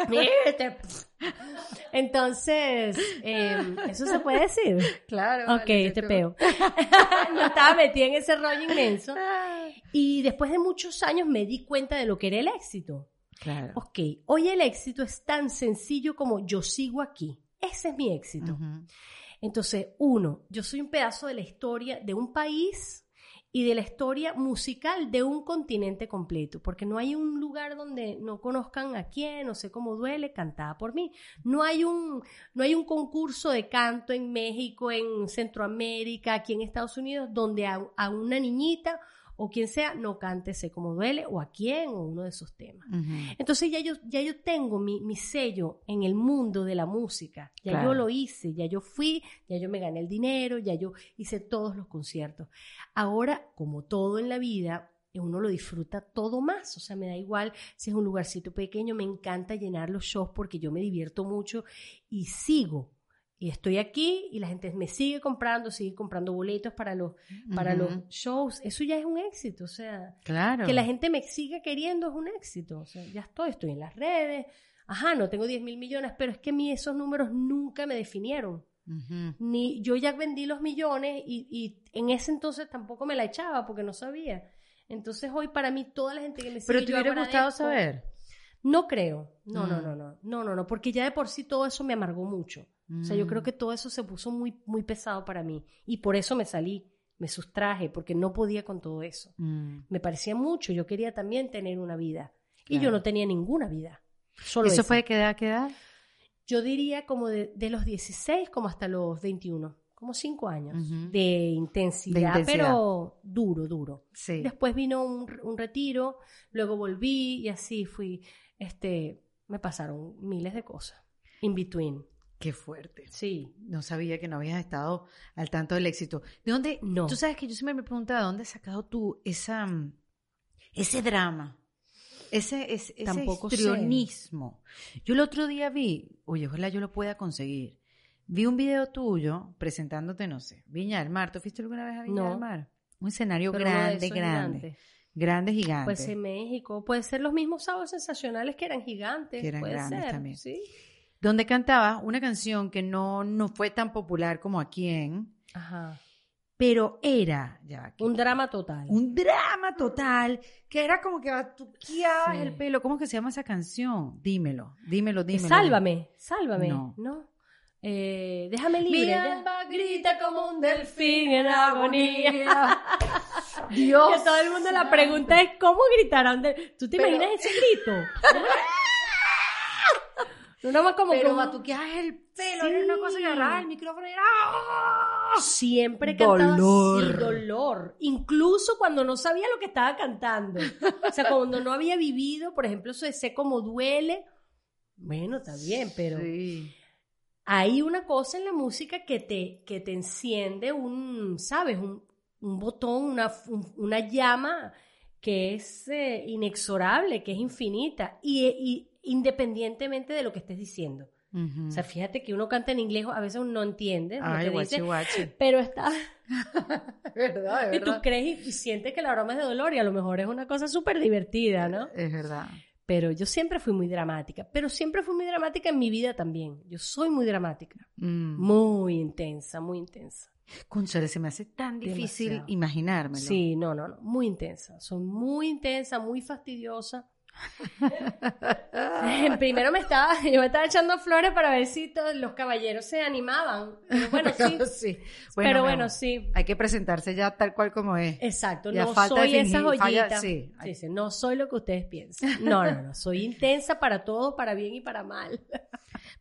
Entonces, eh, ¿eso se puede decir? Claro. Ok, vale, te tú- peo. no estaba metida en ese rollo inmenso. Y después de muchos años me di cuenta de lo que era el éxito. Claro. Ok, hoy el éxito es tan sencillo como yo sigo aquí. Ese es mi éxito. Entonces, uno, yo soy un pedazo de la historia de un país y de la historia musical de un continente completo, porque no hay un lugar donde no conozcan a quién, no sé cómo duele, cantada por mí. No hay un, no hay un concurso de canto en México, en Centroamérica, aquí en Estados Unidos, donde a, a una niñita o quien sea no cante Sé cómo duele, o a quién, o uno de esos temas. Entonces ya yo, ya yo tengo mi, mi sello en el mundo de la música. Ya Claro. yo lo hice, ya yo fui, ya yo me gané el dinero, ya yo hice todos los conciertos. Ahora, como todo en la vida, uno lo disfruta todo más. O sea, me da igual si es un lugarcito pequeño, me encanta llenar los shows porque yo me divierto mucho y sigo. Y estoy aquí y la gente me sigue comprando, sigue comprando boletos para los, para los shows. Eso ya es un éxito. O sea, Claro. que la gente me siga queriendo es un éxito. O sea, ya estoy, estoy en las redes. Ajá, no tengo 10 mil millones, pero es que a mí esos números nunca me definieron. Ni yo ya vendí los millones y, y en ese entonces tampoco me la echaba porque no sabía. Entonces hoy para mí toda la gente que me sigue Pero te hubiera gustado saber. No creo. No, no, Mm. no, no. No, no, no, porque ya de por sí todo eso me amargó mucho. O sea, yo Mm. creo que todo eso se puso muy muy pesado para mí y por eso me salí, me sustraje porque no podía con todo eso Mm. me parecía mucho. Yo quería también tener una vida. Y yo no tenía ninguna vida. Solo ¿Eso esa. fue de qué edad, a qué edad? Yo diría como de, de los 16 como hasta los 21. como cinco años Ujú. de, intensidad, De intensidad. pero duro, duro. Sí. Después vino un, un retiro, luego volví y así fui. Este, me pasaron miles de cosas. In between. Qué fuerte. Sí. No sabía que no habías estado al tanto del éxito. ¿De dónde? No. Tú sabes que yo siempre me preguntaba, ¿de dónde has sacado tú esa, mm, ese drama? Ese, ese, ese Tampoco sé. Yo el otro día vi, oye, ojalá yo lo pueda conseguir. Vi un video tuyo presentándote, no sé, Viña del Mar. ¿Tú fuiste alguna vez a Viña No. del Mar? Un escenario Pero grande, grande. gigantes. Grande, gigante. Pues en México, puede ser los mismos sábados sensacionales que eran gigantes. Que eran puede grandes ser, también. Sí. Donde cantaba una canción que no, no fue tan popular como aquí en, Ajá. pero era, ya, Un drama total. un drama total, que era como que batuqueabas Sí. el pelo. ¿Cómo que se llama esa canción? Dímelo, dímelo, dímelo. Sálvame, sálvame. No. No. Eh, déjame libre. Mi alma grita como un delfín en agonía. Dios. Que todo el mundo la pregunta es ¿cómo gritarán? de- ¿Tú te Pero- imaginas ese grito? Nada más como Pero batuqueabas el pelo, era una cosa que agarraba el micrófono y era... ¡ah! Siempre cantaba Dolor. así, dolor. Incluso cuando no sabía lo que estaba cantando. O sea, cuando no había vivido, por ejemplo, eso de sé cómo duele. Bueno, está bien, pero Sí. hay una cosa en la música que te, que te enciende un, ¿sabes? Un, un botón, una, un- una llama que es eh, inexorable, que es infinita, y, y independientemente de lo que estés diciendo. Ujú. O sea, fíjate que uno canta en inglés, a veces uno no entiende lo Ay, que guachi, dice, guachi. pero está... Es verdad, es Y tú verdad. crees y, sientes que la broma es de dolor y a lo mejor es una cosa súper divertida, ¿no? Es verdad. Pero yo siempre fui muy dramática, pero siempre fui muy dramática en mi vida también. Yo soy muy dramática, Mm. muy intensa, muy intensa. Cónchale, se me hace tan difícil Demasiado. imaginármelo. Sí, no, no, no, muy intensa. Soy muy intensa, muy fastidiosa. Primero me estaba, yo me estaba echando flores para ver si todos los caballeros se animaban. Pero bueno, sí. Sí. pero bueno, sí. Hay que presentarse ya tal cual como es. Exacto, Ya no falta soy esa joyita. sí, no soy lo que ustedes piensan. No, no, no, soy intensa para todo, para bien y para mal.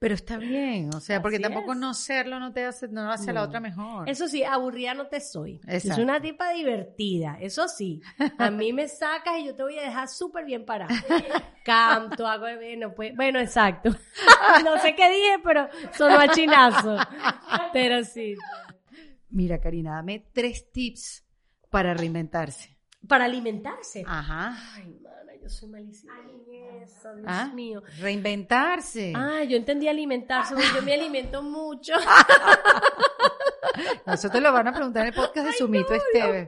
Pero está bien, o sea, porque tampoco es. no serlo no te hace, no hace a la otra mejor. Eso sí, aburrida no te soy. Exacto. soy una tipa divertida, eso sí. A mí me sacas y yo te voy a dejar súper bien parada. Canto, hago, bueno, pues, bueno, exacto. No sé qué dije, pero sonó a chinazo. Pero sí. Mira, Karina, dame tres tips para reinventarse. Para alimentarse. Ajá. Ay, yo soy malísima en eso, Dios Ah, mío. Reinventarse. Ah, yo entendí alimentarse, porque yo me alimento mucho. Nosotros lo van a preguntar en el podcast de Sumito Esteve.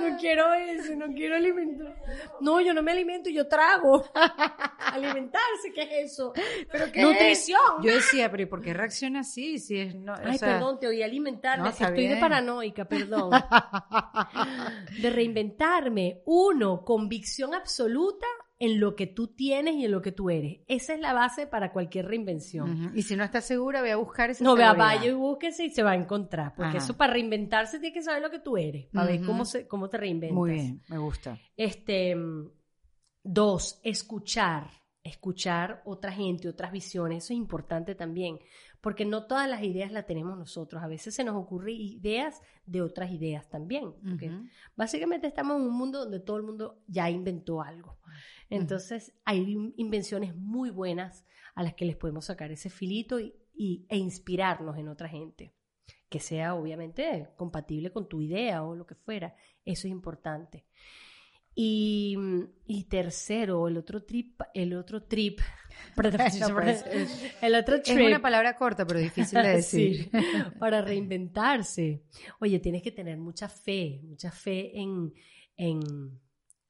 No quiero eso, no quiero alimentar. No, yo no me alimento, yo trago. Alimentarse, ¿qué es eso? ¿Pero qué Nutrición. Yo decía, pero ¿y por qué reacciona así? Si es, no, o Ay, sea, perdón, te oí alimentarme. no, estoy de paranoica, perdón. De reinventarme. Uno, convicción absoluta en lo que tú tienes y en lo que tú eres. Esa es la base para cualquier reinvención. Y si no estás segura, ve a buscar esa No, vea, vaya y búsquese y se va a encontrar. Porque Ajá. eso para reinventarse tienes que saber lo que tú eres, para ver cómo, se, cómo te reinventas. Muy bien, me gusta. Este, dos, escuchar, escuchar otra gente, otras visiones, eso es importante también, porque no todas las ideas las tenemos nosotros, a veces se nos ocurren ideas de otras ideas también, básicamente estamos en un mundo donde todo el mundo ya inventó algo, entonces hay in- invenciones muy buenas a las que les podemos sacar ese filito y, y- e inspirarnos en otra gente que sea obviamente compatible con tu idea o lo que fuera. Eso es importante. Y, y tercero, el otro trip, el otro trip, el otro Es una palabra corta, pero difícil de decir. Sí, para reinventarse. Oye, tienes que tener mucha fe, mucha fe en, en,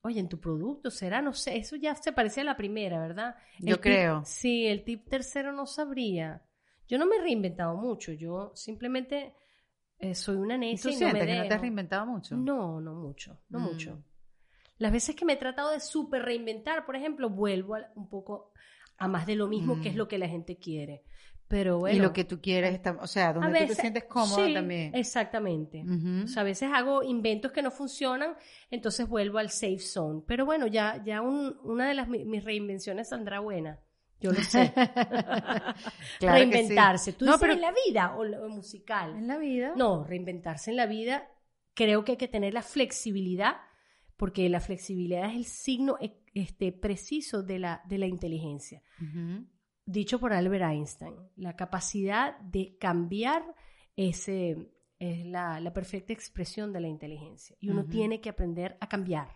oye, en tu producto, será, no sé, eso ya se parecía a la primera, ¿verdad? Yo tip- creo. sí, el tip tercero no sabría. Yo no me he reinventado mucho, yo simplemente eh, soy una ¿Y necia tú y no me sientes que no te has reinventado mucho? No, no mucho, no Mm. mucho. Las veces que me he tratado de súper reinventar, por ejemplo, vuelvo a- un poco a más de lo mismo que es Mm. lo que la gente quiere. Pero bueno. y lo que tú quieres, está, o sea, donde tú te veces- sientes cómoda sí, también. Exactamente. Ujú. O sea, a veces hago inventos que no funcionan, entonces vuelvo al safe zone. Pero bueno, ya, ya un- una de las mi- mis reinvenciones saldrá buena. Yo lo sé. Claro reinventarse. sí. ¿Tú No, dices pero- en la vida o lo musical? En la vida. No, reinventarse en la vida. Creo que hay que tener la flexibilidad, porque la flexibilidad es el signo e- este, preciso de la, de la inteligencia. Ujú. Dicho por Albert Einstein, la capacidad de cambiar ese, es la, la perfecta expresión de la inteligencia. Y uno tiene que aprender a cambiar.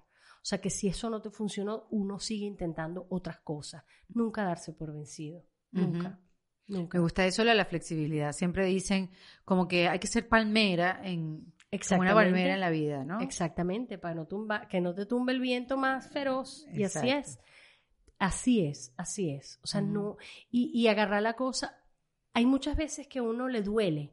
O sea que si eso no te funcionó, uno sigue intentando otras cosas. Nunca darse por vencido. Nunca. Nunca. Me gusta eso, la flexibilidad. Siempre dicen como que hay que ser palmera en como una palmera en la vida, ¿no? Exactamente, para no tumba, que no te tumbe el viento más feroz. Y así es. Así es, así es. O sea, no. Y, y agarrar la cosa. Hay muchas veces que a uno le duele,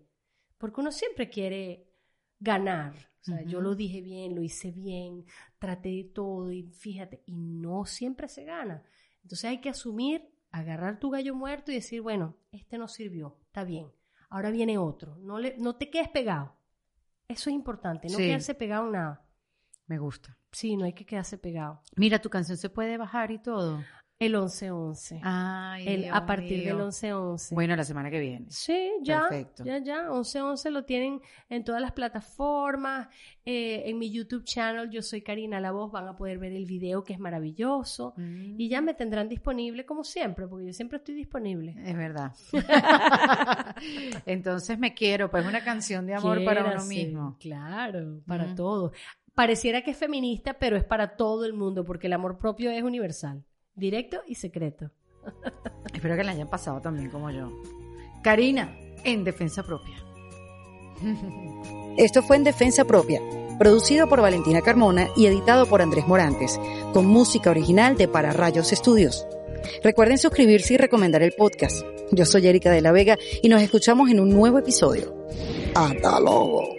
porque uno siempre quiere ganar. O sea, yo lo dije bien, lo hice bien, traté de todo, y fíjate, y no siempre se gana. Entonces hay que asumir, agarrar tu gallo muerto y decir, bueno, este no sirvió, está bien. Ahora viene otro. No, le, no te quedes pegado. Eso es importante, no Sí. quedarse pegado en nada. Me gusta. Sí, no hay que quedarse pegado. Mira, tu canción se puede bajar y todo. El 11-11. Ay, El- Dios a partir mío. del 11-11. Bueno, la semana que viene. Sí, ya, Perfecto. ya, ya, 11-11 lo tienen en todas las plataformas, eh, en mi YouTube channel, yo soy Karina La Voz, van a poder ver el video que es maravilloso Mm. y ya me tendrán disponible como siempre, porque yo siempre estoy disponible. Es verdad. Entonces me quiero, pues una canción de amor para uno mismo. Claro, para Ujú. todo. Pareciera que es feminista, pero es para todo el mundo, porque el amor propio es universal, directo y secreto. Espero que la hayan pasado también como yo. Karina, en defensa propia. Esto fue En Defensa Propia, producido por Valentina Carmona y editado por Andrés Morantes, con música original de Para Rayos Estudios. Recuerden suscribirse y recomendar el podcast. Yo soy Erika de la Vega y nos escuchamos en un nuevo episodio. Hasta luego.